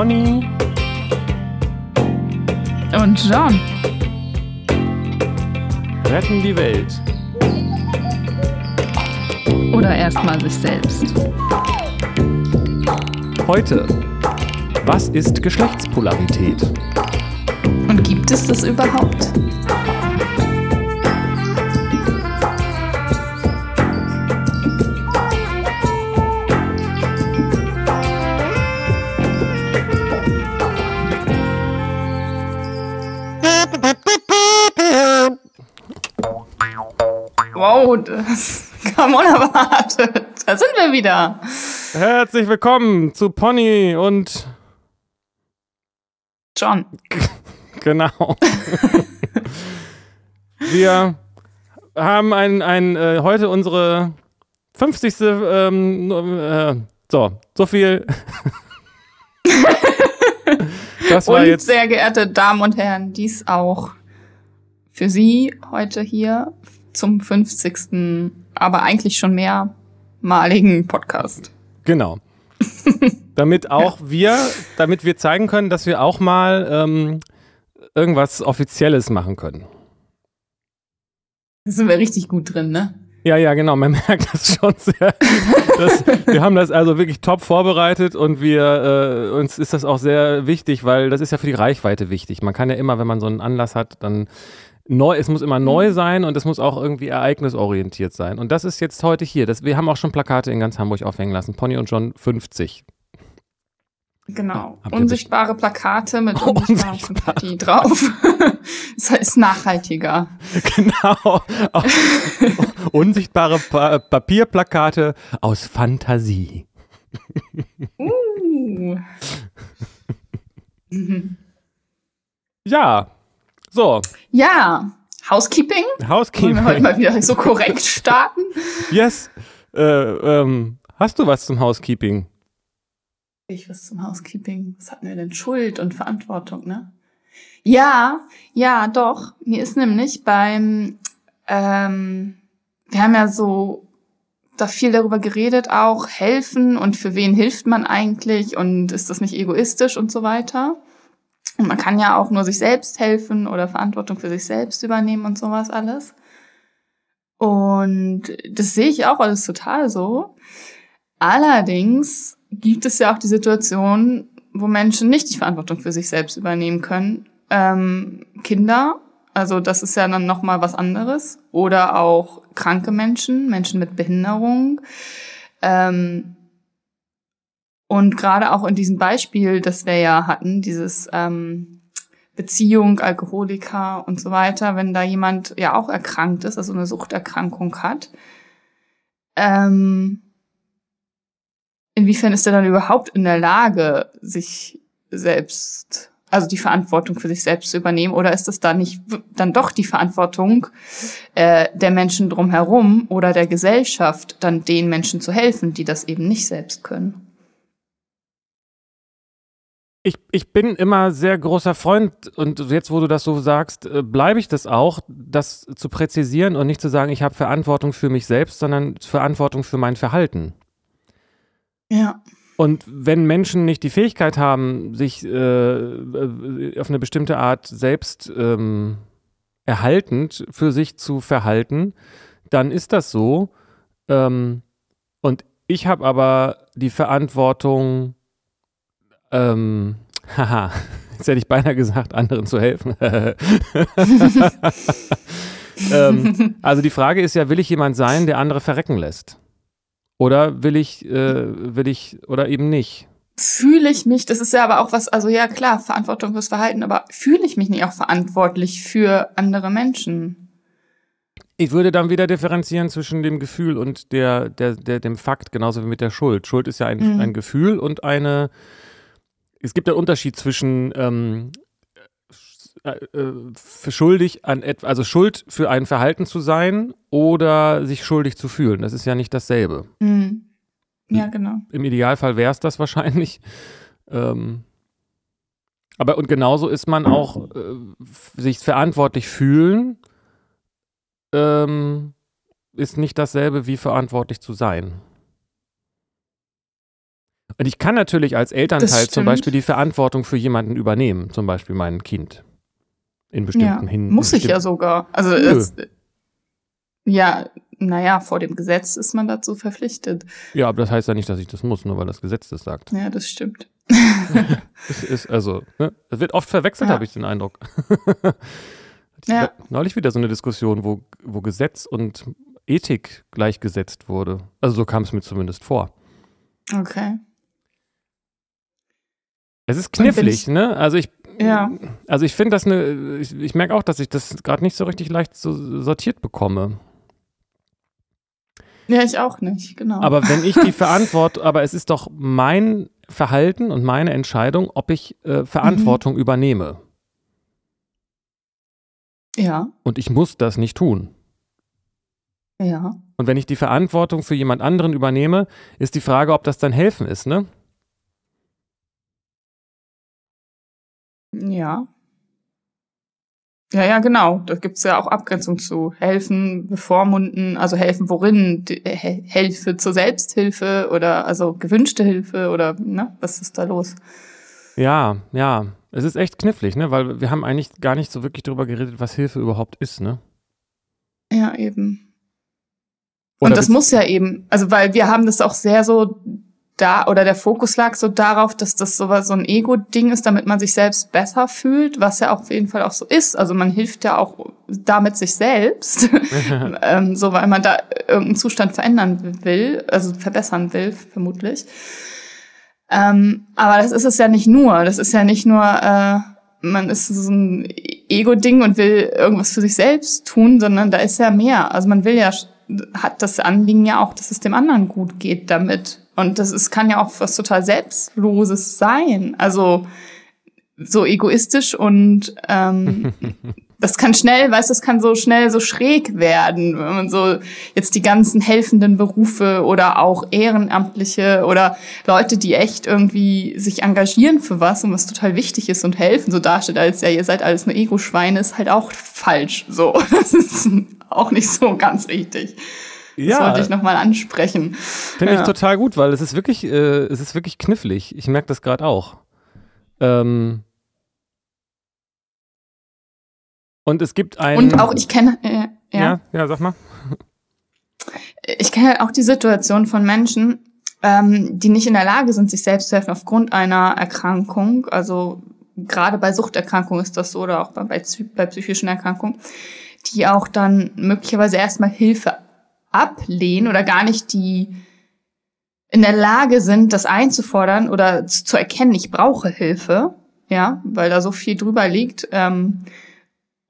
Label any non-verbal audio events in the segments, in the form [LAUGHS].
Pony und John retten die Welt. Oder erstmal sich selbst. Heute, was ist Geschlechtspolarität? Und gibt es das überhaupt? Das kam unerwartet. Da sind wir wieder. Herzlich willkommen zu Pony und John. [LAUGHS] Genau. wir haben ein, ein äh, heute unsere 50. Ähm, äh, so, so viel. [LAUGHS] das war und jetzt sehr geehrte Damen und Herren, dies auch für Sie heute hier zum 50. aber eigentlich schon mehrmaligen Podcast. Genau. [LAUGHS] damit auch wir, damit wir zeigen können, dass wir auch mal ähm, irgendwas Offizielles machen können. Da sind wir richtig gut drin, ne? Ja, ja, genau. Man [LAUGHS] merkt das schon sehr. Das, wir haben das also wirklich top vorbereitet und wir äh, uns ist das auch sehr wichtig, weil das ist ja für die Reichweite wichtig. Man kann ja immer, wenn man so einen Anlass hat, dann neu, es muss immer neu mhm. sein und es muss auch irgendwie ereignisorientiert sein. Und das ist jetzt heute hier. Das, wir haben auch schon Plakate in ganz Hamburg aufhängen lassen. Pony und John 50. Genau. Ah, Unsichtbare Plakate mit [LAUGHS] unsichtbarer Sympathie drauf. [LAUGHS] das ist nachhaltiger. [LAUGHS] Genau. Unsichtbare pa Papierplakate aus Fantasie. Uh. ja, so. Ja, Housekeeping. Housekeeping. Wollen wir heute mal wieder so korrekt starten? Yes. Äh, ähm, hast du was zum Housekeeping? Ich was zum Housekeeping. Was hatten wir denn? Schuld und Verantwortung, ne? Ja, ja, doch. Mir ist nämlich beim, ähm, wir haben ja so da viel darüber geredet, auch helfen und für wen hilft man eigentlich und ist das nicht egoistisch und so weiter. Und man kann ja auch nur sich selbst helfen oder Verantwortung für sich selbst übernehmen und sowas alles. Und das sehe ich auch alles total so. Allerdings gibt es ja auch die Situation, wo Menschen nicht die Verantwortung für sich selbst übernehmen können. Ähm, Kinder, also das ist ja dann nochmal was anderes. Oder auch kranke Menschen, Menschen mit Behinderung. Ähm, und gerade auch in diesem Beispiel, das wir ja hatten, dieses ähm, Beziehung, Alkoholiker und so weiter, wenn da jemand ja auch erkrankt ist, also eine Suchterkrankung hat, ähm, inwiefern ist er dann überhaupt in der Lage, sich selbst, also die Verantwortung für sich selbst zu übernehmen, oder ist es da nicht dann doch die Verantwortung äh, der Menschen drumherum oder der Gesellschaft, dann den Menschen zu helfen, die das eben nicht selbst können? Ich, ich bin immer sehr großer Freund und jetzt, wo du das so sagst, äh, bleibe ich das auch, das zu präzisieren und nicht zu sagen, ich habe Verantwortung für mich selbst, sondern Verantwortung für mein Verhalten. Ja. Und wenn Menschen nicht die Fähigkeit haben, sich äh, äh, auf eine bestimmte Art selbst ähm, erhaltend für sich zu verhalten, dann ist das so. Ähm, und ich habe aber die Verantwortung, ähm, [LAUGHS] haha, jetzt hätte ich beinahe gesagt, anderen zu helfen. [LAUGHS] ähm, also die Frage ist ja, will ich jemand sein, der andere verrecken lässt? Oder will ich, äh, will ich, oder eben nicht? Fühle ich mich, das ist ja aber auch was, also ja klar, Verantwortung fürs Verhalten, aber fühle ich mich nicht auch verantwortlich für andere Menschen? Ich würde dann wieder differenzieren zwischen dem Gefühl und der, der, der, dem Fakt, genauso wie mit der Schuld. Schuld ist ja ein, mhm. ein Gefühl und eine, es gibt einen Unterschied zwischen ähm, äh, äh, für schuldig an etwas, also Schuld für ein Verhalten zu sein oder sich schuldig zu fühlen. Das ist ja nicht dasselbe. Mhm. Ja, genau. Im Idealfall wäre es das wahrscheinlich. [LAUGHS] Ähm, aber und genauso ist man auch äh, sich verantwortlich fühlen, ähm, ist nicht dasselbe wie verantwortlich zu sein. Und ich kann natürlich als Elternteil zum. Beispiel die Verantwortung für jemanden übernehmen, zum Beispiel mein Kind. In bestimmten Ja, hin. muss ich ja sogar. Also es, ja, naja, vor dem Gesetz ist man dazu verpflichtet. Ja, aber das heißt ja nicht, dass ich das muss, nur weil das Gesetz das sagt. Ja, das stimmt. [LAUGHS] Es ist also, ne? Es wird oft verwechselt, Ja. habe ich den Eindruck. [LAUGHS] Ja. Neulich wieder so eine Diskussion, wo, wo Gesetz und Ethik gleichgesetzt wurde. Also so kam es mir zumindest vor. Okay. Es ist knifflig, ne? Also ich, Ja. also ich finde das eine, ich, ich merke auch, dass ich das gerade nicht so richtig leicht so sortiert bekomme. Ja, ich auch nicht, genau. Aber wenn ich die [LAUGHS] Verantwortung, aber es ist doch mein Verhalten und meine Entscheidung, ob ich äh, Verantwortung Mhm. übernehme. ja, Und ich muss das nicht tun. ja. Und wenn ich die Verantwortung für jemand anderen übernehme, ist die Frage, ob das dann helfen ist, ne? Ja. Ja, ja, genau. Da gibt's ja auch Abgrenzung zu. Helfen, bevormunden, also helfen worin? Äh, Hilfe zur Selbsthilfe oder also gewünschte Hilfe oder ne? Was ist da los? Ja, ja. Es ist echt knifflig, ne? Weil wir haben eigentlich gar nicht so wirklich darüber geredet, was Hilfe überhaupt ist, ne? Ja, eben. Oder Und das muss ja eben, also weil wir haben das auch sehr so da, oder der Fokus lag so darauf, dass das so, was- so ein Ego-Ding ist, damit man sich selbst besser fühlt, was ja auf jeden Fall auch so ist. Also man hilft ja auch damit sich selbst, [LAUGHS] [LAUGHS] ähm, so weil man da irgendeinen Zustand verändern will, also verbessern will, vermutlich. Ähm, aber das ist es ja nicht nur. Das ist ja nicht nur, äh, man ist so ein Ego-Ding und will irgendwas für sich selbst tun, sondern da ist ja mehr. Also man will ja, hat das Anliegen ja auch, dass es dem anderen gut geht damit. Und das ist, kann ja auch was total Selbstloses sein. Also so egoistisch und ähm, [LAUGHS] das kann schnell, weißt du, das kann so schnell so schräg werden, wenn man so jetzt die ganzen helfenden Berufe oder auch Ehrenamtliche oder Leute, die echt irgendwie sich engagieren für was und was total wichtig ist und helfen, so dasteht als ja, ihr seid alles nur Ego-Schweine, ist halt auch falsch. So, [LAUGHS] das ist auch nicht so ganz richtig. Das ja, wollte ich nochmal ansprechen. finde ich ja. total gut, weil es ist wirklich, äh, es ist wirklich knifflig. Ich merke das gerade auch. Ähm und es gibt ein. Und auch ich kenne, äh, ja. ja, ja, sag mal. ich kenne auch die Situation von Menschen, ähm, die nicht in der Lage sind, sich selbst zu helfen aufgrund einer Erkrankung. Also gerade bei Suchterkrankungen ist das so oder auch bei, bei, psy- bei psychischen Erkrankungen, die auch dann möglicherweise erstmal Hilfe ablehnen oder gar nicht die in der Lage sind, das einzufordern oder zu zu erkennen, ich brauche Hilfe, ja, weil da so viel drüber liegt. Ähm,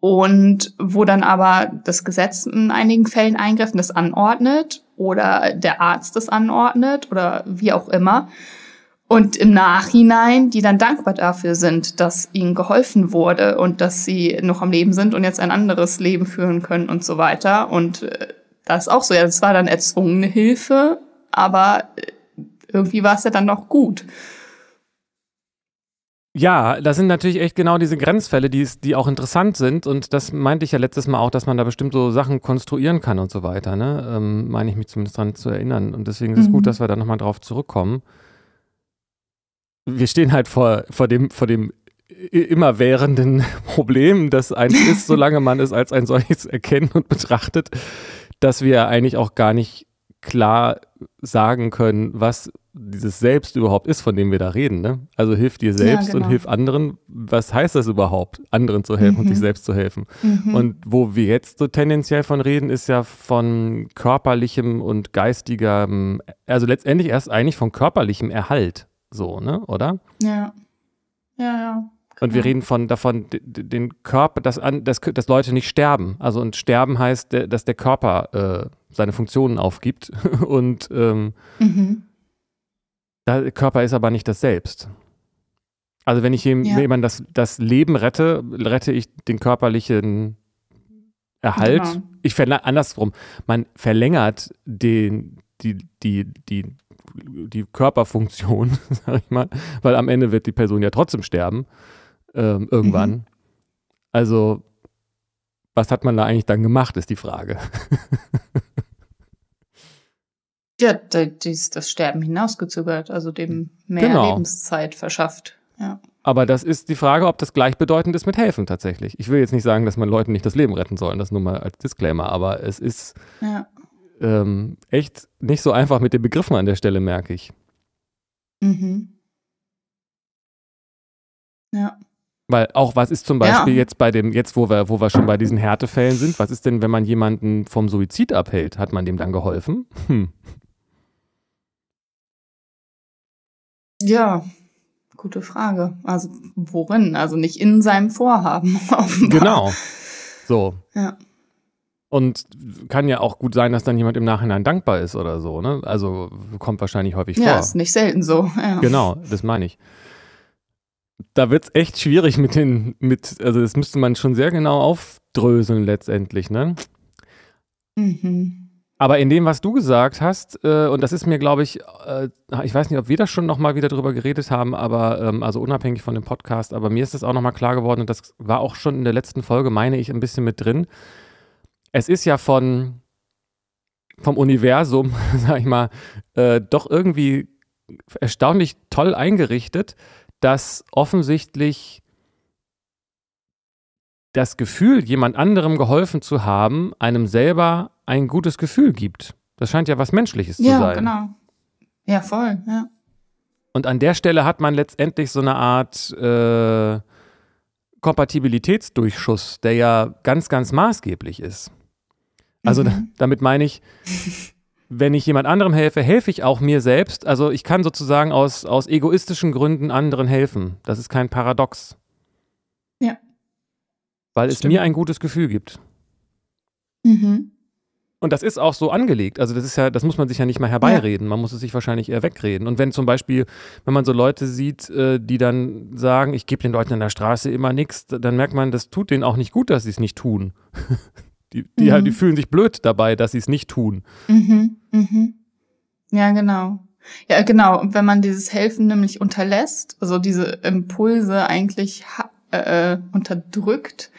und wo dann aber das Gesetz in einigen Fällen eingreift und das anordnet oder der Arzt das anordnet oder wie auch immer. Und im Nachhinein, die dann dankbar dafür sind, dass ihnen geholfen wurde und dass sie noch am Leben sind und jetzt ein anderes Leben führen können und so weiter. Und äh, das ist auch so, ja, das war dann erzwungene Hilfe, aber äh, irgendwie war es ja dann noch gut. Ja, das sind natürlich echt genau diese Grenzfälle, die, es- die auch interessant sind. Und das meinte ich ja letztes Mal auch, dass man da bestimmt so Sachen konstruieren kann und so weiter. Ne? Ähm, meine ich mich zumindest dran zu erinnern. Und deswegen ist es Mhm. gut, dass wir da nochmal drauf zurückkommen. Wir stehen halt vor, vor dem, vor dem immerwährenden [LAUGHS] Problem, das eins ist, [LAUGHS] solange man es als ein solches erkennt und betrachtet, dass wir eigentlich auch gar nicht klar sagen können, was dieses Selbst überhaupt ist, von dem wir da reden. Ne? Also hilf dir selbst genau. und hilf anderen. Was heißt das überhaupt, anderen zu helfen und Mhm. sich selbst zu helfen? Mhm. Und wo wir jetzt so tendenziell von reden, ist ja von körperlichem und geistigem, also letztendlich erst eigentlich von körperlichem Erhalt, so, ne, oder? ja. Ja, ja. Und wir Genau. reden von davon, den Körper, dass, an, dass, dass Leute nicht sterben. Also und sterben heißt, dass der Körper äh, seine Funktionen aufgibt. [LAUGHS] Und ähm, Mhm. Der Körper ist aber nicht das Selbst. Also wenn ich jem- Ja. jemand das, das Leben rette, rette ich den körperlichen Erhalt. Genau. Ich verla- andersrum, man verlängert den, die, die, die, die Körperfunktion, [LAUGHS] sag ich mal, weil am Ende wird die Person ja trotzdem sterben, ähm, irgendwann. Mhm. Also, was hat man da eigentlich dann gemacht, ist die Frage. [LAUGHS] Ja, das, das Sterben hinausgezögert, also dem mehr genau. Lebenszeit verschafft. Ja. Aber das ist die Frage, ob das gleichbedeutend ist mit helfen tatsächlich. Ich will jetzt nicht sagen, dass man Leuten nicht das Leben retten soll, das nur mal als Disclaimer, aber es ist ja. ähm, echt nicht so einfach mit den Begriffen an der Stelle, merke ich. Mhm. Ja. Weil auch was ist zum Beispiel ja. jetzt bei dem, jetzt wo wir, wo wir schon bei diesen Härtefällen sind, was ist denn, wenn man jemanden vom Suizid abhält? Hat man dem dann geholfen? Hm. Ja, gute Frage. Also worin? Also nicht in seinem Vorhaben. [LAUGHS] Offenbar. Genau. So. Ja. Und kann ja auch gut sein, dass dann jemand im Nachhinein dankbar ist oder so, ne? Also kommt wahrscheinlich häufig ja, vor. Ja, ist nicht selten so. Ja. Genau, das meine ich. Da wird es echt schwierig mit den, mit, also das müsste man schon sehr genau aufdröseln letztendlich, ne? Mhm. Aber in dem, was du gesagt hast, äh, und das ist mir, glaube ich, äh, ich weiß nicht, ob wir das schon nochmal wieder drüber geredet haben, aber ähm, also unabhängig von dem Podcast, aber mir ist das auch nochmal klar geworden und das war auch schon in der letzten Folge, meine ich, ein bisschen mit drin. Es ist ja von vom Universum, [LAUGHS] sag ich mal, äh, doch irgendwie erstaunlich toll eingerichtet, dass offensichtlich das Gefühl, jemand anderem geholfen zu haben, einem selber ein gutes Gefühl gibt. Das scheint ja was Menschliches ja, zu sein. Ja, genau. Ja, voll, ja. Und an der Stelle hat man letztendlich so eine Art äh, Kompatibilitätsdurchschuss, der ja ganz, ganz maßgeblich ist. Also mhm. damit meine ich, wenn ich jemand anderem helfe, helfe ich auch mir selbst. Also ich kann sozusagen aus, aus egoistischen Gründen anderen helfen. Das ist kein Paradox. Ja. Weil es mir ein gutes Gefühl gibt. Mhm. Und das ist auch so angelegt. Also das ist ja, das muss man sich ja nicht mal herbeireden. Man muss es sich wahrscheinlich eher wegreden. Und wenn zum Beispiel, wenn man so Leute sieht, äh, die dann sagen, ich gebe den Leuten an der Straße immer nichts, dann merkt man, das tut denen auch nicht gut, dass sie es nicht tun. [LAUGHS] die, die, mhm. halt, die fühlen sich blöd dabei, dass sie es nicht tun. Mhm. Mhm. Ja, genau. Ja, genau. Und wenn man dieses Helfen nämlich unterlässt, also diese Impulse eigentlich äh, äh, unterdrückt,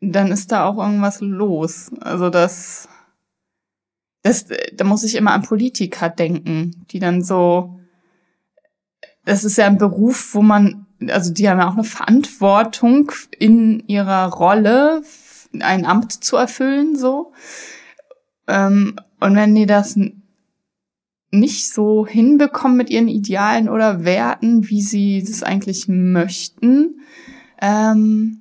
dann ist da auch irgendwas los. Also das, das, da muss ich immer an Politiker denken, die dann so, das ist ja ein Beruf, wo man, also die haben ja auch eine Verantwortung in ihrer Rolle, ein Amt zu erfüllen, so. Ähm, und wenn die das nicht so hinbekommen mit ihren Idealen oder Werten, wie sie das eigentlich möchten, ähm,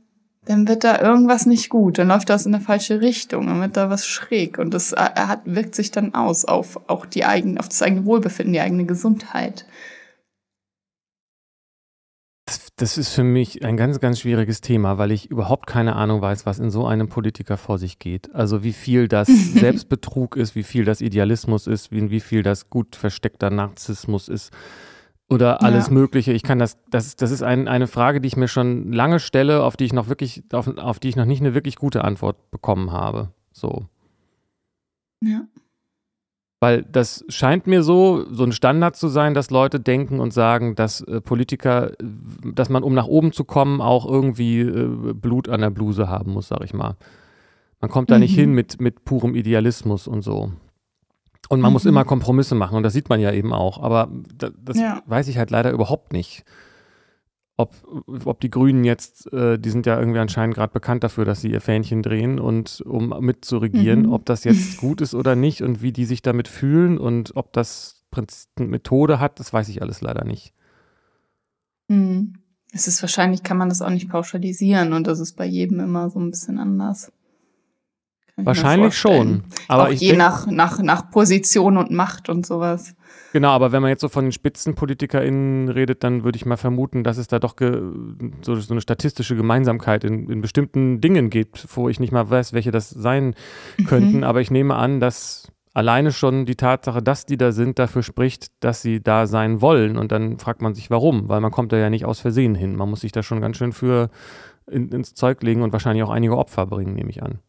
dann wird da irgendwas nicht gut, dann läuft das in eine falsche Richtung, dann wird da was schräg und das äh, hat, wirkt sich dann aus auf auch die eigene, auf das eigene Wohlbefinden, die eigene Gesundheit. Das ist für mich ein ganz, ganz schwieriges Thema, weil ich überhaupt keine Ahnung weiß, was in so einem Politiker vor sich geht. Also wie viel das [LAUGHS] Selbstbetrug ist, wie viel das Idealismus ist, wie, wie viel das gut versteckter Narzissmus ist oder alles ja. Mögliche. Ich kann das, das, das ist ein, eine Frage, die ich mir schon lange stelle, auf die ich noch wirklich, auf, auf die ich noch nicht eine wirklich gute Antwort bekommen habe. So. Ja. Weil das scheint mir so, so ein Standard zu sein, dass Leute denken und sagen, dass äh, Politiker, dass man, um nach oben zu kommen, auch irgendwie äh, Blut an der Bluse haben muss, sag ich mal. Man kommt da mhm. nicht hin mit, mit purem Idealismus und so. Und man mhm. muss immer Kompromisse machen und das sieht man ja eben auch. Aber das, das ja. weiß ich halt leider überhaupt nicht. Ob, ob die Grünen jetzt, äh, die sind ja irgendwie anscheinend gerade bekannt dafür, dass sie ihr Fähnchen drehen und um mitzuregieren, mhm. ob das jetzt [LAUGHS] gut ist oder nicht und wie die sich damit fühlen und ob das Prinzip Methode hat, das weiß ich alles leider nicht. Mhm. Es ist wahrscheinlich, kann man das auch nicht pauschalisieren und das ist bei jedem immer so ein bisschen anders. Wahrscheinlich schon. Aber auch je nach, nach, nach Position und Macht und sowas. Genau, aber wenn man jetzt so von den SpitzenpolitikerInnen redet, dann würde ich mal vermuten, dass es da doch so, so, eine statistische Gemeinsamkeit in, in, bestimmten Dingen gibt, wo ich nicht mal weiß, welche das sein könnten. Mhm. Aber ich nehme an, dass alleine schon die Tatsache, dass die da sind, dafür spricht, dass sie da sein wollen. Und dann fragt man sich, warum, weil man kommt da ja nicht aus Versehen hin. Man muss sich da schon ganz schön für in, ins Zeug legen und wahrscheinlich auch einige Opfer bringen, nehme ich an.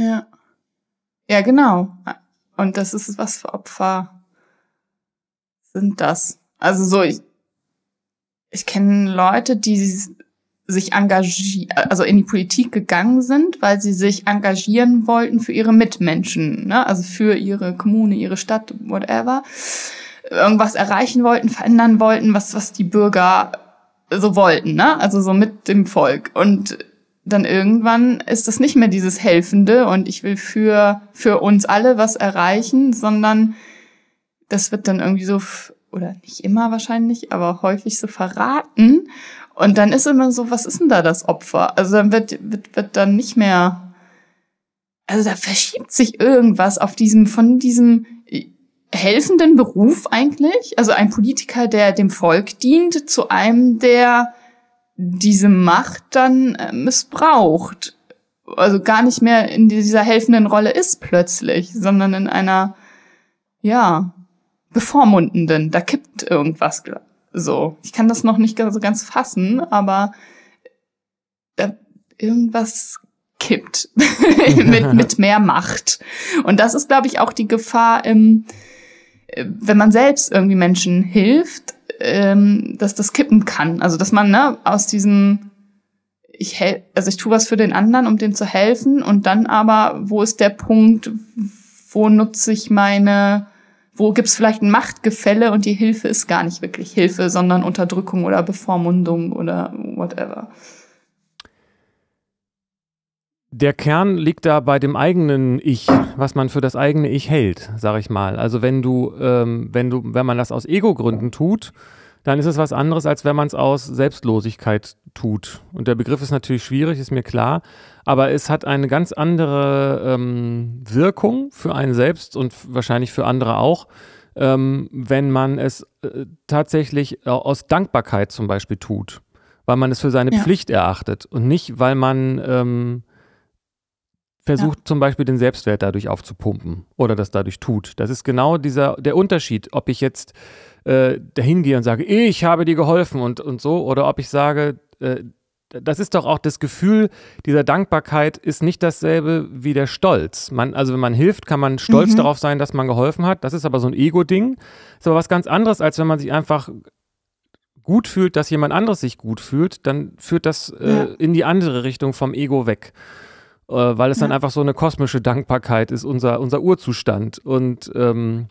Ja. Ja, genau. Und das ist was für Opfer sind das? Also so, ich, ich kenne Leute, die sich engagieren, also in die Politik gegangen sind, weil sie sich engagieren wollten für ihre Mitmenschen, ne? also für ihre Kommune, ihre Stadt, whatever, irgendwas erreichen wollten, verändern wollten, was, was die Bürger so wollten, ne? also so mit dem Volk. Und dann irgendwann ist das nicht mehr dieses Helfende und ich will für, für uns alle was erreichen, sondern das wird dann irgendwie so, oder nicht immer wahrscheinlich, aber häufig so verraten. Und dann ist immer so, was ist denn da das Opfer? Also dann wird, wird, wird dann nicht mehr, also da verschiebt sich irgendwas auf diesem, von diesem helfenden Beruf eigentlich, also ein Politiker, der dem Volk dient, zu einem, der diese Macht dann äh, missbraucht. Also gar nicht mehr in dieser helfenden Rolle ist plötzlich, sondern in einer, ja, bevormundenden. Da kippt irgendwas so. Ich kann das noch nicht so ganz fassen, aber da irgendwas kippt [LAUGHS] mit, mit mehr Macht. Und das ist, glaube ich, auch die Gefahr, im, wenn man selbst irgendwie Menschen hilft, ähm, dass das kippen kann. Also dass man ne, aus diesem ich hel also ich tue was für den anderen, um dem zu helfen und dann aber, wo ist der Punkt, wo nutze ich meine, wo gibt es vielleicht ein Machtgefälle und die Hilfe ist gar nicht wirklich Hilfe, sondern Unterdrückung oder Bevormundung oder whatever. Der Kern liegt da bei dem eigenen Ich, was man für das eigene Ich hält, sag ich mal. Also wenn du, ähm, wenn du, wenn man das aus Ego-Gründen tut, dann ist es was anderes, als wenn man es aus Selbstlosigkeit tut. Und der Begriff ist natürlich schwierig, ist mir klar, aber es hat eine ganz andere ähm, Wirkung für einen selbst und wahrscheinlich für andere auch, ähm, wenn man es äh, tatsächlich aus Dankbarkeit zum Beispiel tut, weil man es für seine ja. Pflicht erachtet und nicht, weil man ähm, versucht ja. zum Beispiel den Selbstwert dadurch aufzupumpen oder das dadurch tut. Das ist genau dieser der Unterschied, ob ich jetzt äh, dahin gehe und sage, ich habe dir geholfen und, und so, oder ob ich sage, äh, das ist doch auch das Gefühl dieser Dankbarkeit ist nicht dasselbe wie der Stolz. Man, also wenn man hilft, kann man stolz mhm. darauf sein, dass man geholfen hat. Das ist aber so ein Ego-Ding. Ist aber was ganz anderes, als wenn man sich einfach gut fühlt, dass jemand anderes sich gut fühlt, dann führt das äh, ja. in die andere Richtung vom Ego weg äh, weil es ja. dann einfach so eine kosmische Dankbarkeit ist, unser, unser Urzustand. Und ähm,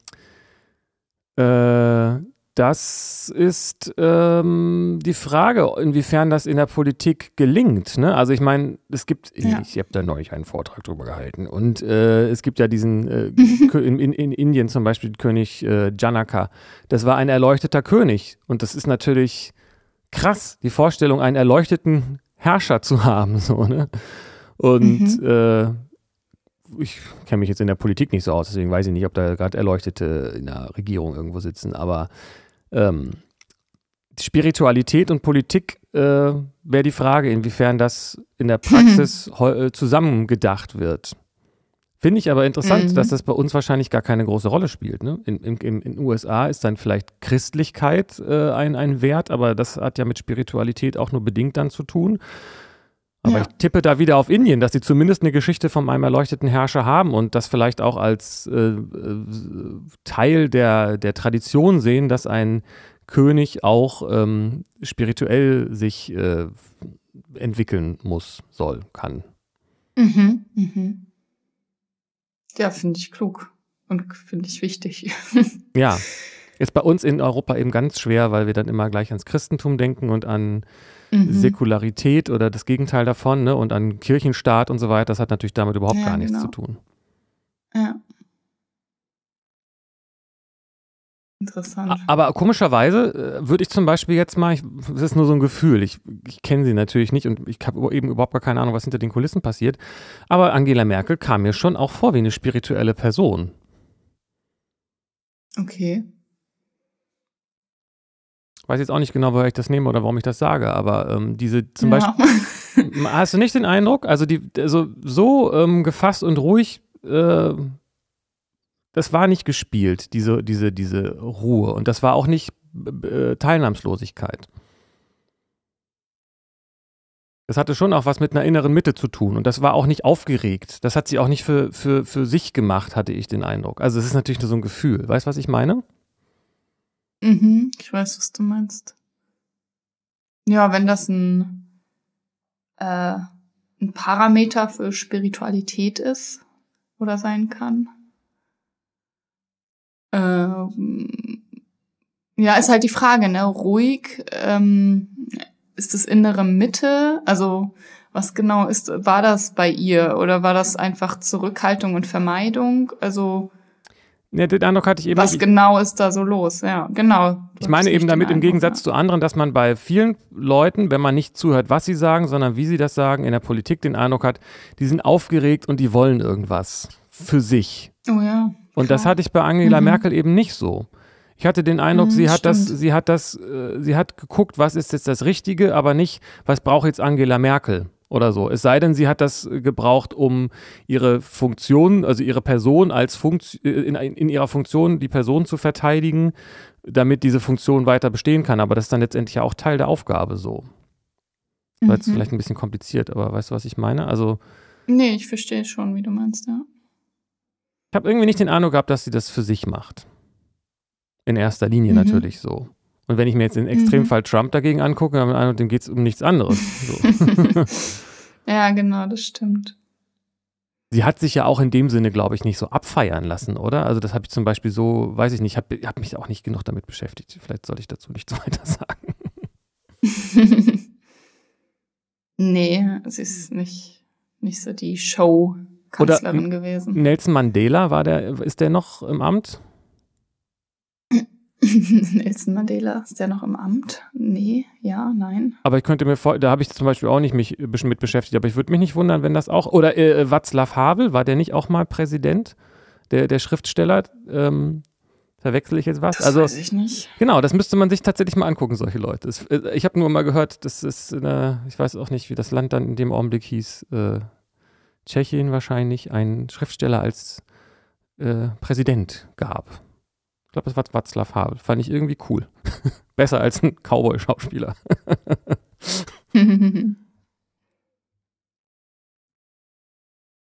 äh, das ist ähm, die Frage, inwiefern das in der Politik gelingt. Ne? Also ich meine, es gibt, ja. ich, ich habe da neulich einen Vortrag drüber gehalten und äh, es gibt ja diesen, äh, [LAUGHS] in, in, in, Indien zum Beispiel König äh, Janaka, das war ein erleuchteter König und das ist natürlich krass, die Vorstellung, einen erleuchteten Herrscher zu [LAUGHS] haben. So, ne? Und mhm. äh, ich kenne mich jetzt in der Politik nicht so aus, deswegen weiß ich nicht, ob da gerade Erleuchtete in der Regierung irgendwo sitzen, aber ähm, Spiritualität und Politik äh, wäre die Frage, inwiefern das in der Praxis mhm. zusammengedacht wird. Finde ich aber interessant, mhm. dass das bei uns wahrscheinlich gar keine große Rolle spielt. Ne? In, in, in den USA ist dann vielleicht Christlichkeit äh, ein, ein Wert, aber das hat ja mit Spiritualität auch nur bedingt dann zu tun. Aber ja. ich tippe da wieder auf Indien, dass sie zumindest eine Geschichte von einem erleuchteten Herrscher haben und das vielleicht auch als äh, äh, Teil der, der Tradition sehen, dass ein König auch ähm, spirituell sich äh, entwickeln muss, soll, kann. Mhm, mhm. Ja, finde ich klug und finde ich wichtig. [LAUGHS] ja, ist bei uns in Europa eben ganz schwer, weil wir dann immer gleich ans Christentum denken und an mhm. Säkularität oder das Gegenteil davon ne? und an Kirchenstaat und so weiter. Das hat natürlich damit überhaupt ja, gar nichts genau. zu tun. Ja. Interessant. Aber komischerweise äh, würde ich zum Beispiel jetzt mal, ich, das ist nur so ein Gefühl, ich, ich kenne sie natürlich nicht und ich habe eben überhaupt gar keine Ahnung, was hinter den Kulissen passiert, aber Angela Merkel kam mir schon auch vor wie eine spirituelle Person. Okay weiß jetzt auch nicht genau, woher ich das nehme oder warum ich das sage, aber ähm, diese zum ja. Beispiel, hast du nicht den Eindruck, also die, also so ähm, gefasst und ruhig, äh, das war nicht gespielt, diese, diese, diese Ruhe und das war auch nicht äh, Teilnahmslosigkeit. Das hatte schon auch was mit einer inneren Mitte zu tun und das war auch nicht aufgeregt. Das hat sie auch nicht für, für, für sich gemacht, hatte ich den Eindruck. Also es ist natürlich nur so ein Gefühl. Weißt du, was ich meine? Mhm, ich weiß, was du meinst. Ja, wenn das ein äh, ein Parameter für Spiritualität ist oder sein kann. Ähm, ja, ist halt die Frage, ne? Ruhig, ähm, ist das innere Mitte? Also was genau ist, war das bei ihr oder war das einfach Zurückhaltung und Vermeidung? Also ja, den Eindruck hatte ich eben. Was genau ist da so los? Ja, genau. Ich meine eben damit im Gegensatz ja. zu anderen, dass man bei vielen Leuten, wenn man nicht zuhört, was sie sagen, sondern wie sie das sagen, in der Politik den Eindruck hat, die sind aufgeregt und die wollen irgendwas für sich. Oh ja. Und das hatte ich bei Angela mhm. Merkel eben nicht so. Ich hatte den Eindruck, mhm, sie hat stimmt. das, sie hat das, äh, sie hat geguckt, was ist jetzt das Richtige, aber nicht, was braucht jetzt Angela Merkel oder so. Es sei denn, sie hat das gebraucht, um ihre Funktion, also ihre Person als Funktion, äh, in, in ihrer Funktion die Person zu verteidigen, damit diese Funktion weiter bestehen kann. Aber das ist dann letztendlich ja auch Teil der Aufgabe so. Mhm. War vielleicht ein bisschen kompliziert, aber weißt du, was ich meine? Also. Nee, ich verstehe schon, wie du meinst, ja. Ich habe irgendwie nicht den Eindruck gehabt, dass sie das für sich macht. In erster Linie mhm. natürlich so. Und wenn ich mir jetzt den Extremfall mhm. Trump dagegen angucke, dann dem geht es um nichts anderes. So. [LAUGHS] ja, genau, das stimmt. Sie hat sich ja auch in dem Sinne, glaube ich, nicht so abfeiern lassen, oder? Also das habe ich zum Beispiel so, weiß ich nicht, habe hab mich auch nicht genug damit beschäftigt. Vielleicht soll ich dazu nichts [LAUGHS] weiter sagen. [LAUGHS] nee, sie ist nicht, nicht so die Show. Kanzlerin gewesen. Nelson Mandela, war der, ist der noch im Amt? [LAUGHS] Nelson Mandela, ist der noch im Amt? Nee, ja, nein. Aber ich könnte mir vor, da habe ich zum Beispiel auch nicht mich mit beschäftigt, aber ich würde mich nicht wundern, wenn das auch, oder äh, Václav Havel, war der nicht auch mal Präsident? Der, der Schriftsteller, ähm, verwechsel ich jetzt was? Das also, weiß ich nicht. Genau, das müsste man sich tatsächlich mal angucken, solche Leute. Das, äh, ich habe nur mal gehört, das ist, eine, ich weiß auch nicht, wie das Land dann in dem Augenblick hieß, äh, Tschechien wahrscheinlich, ein Schriftsteller als äh, Präsident gab. Glaube, das war Václav Havel. Fand ich irgendwie cool. [LAUGHS] Besser als ein Cowboy-Schauspieler. [LAUGHS]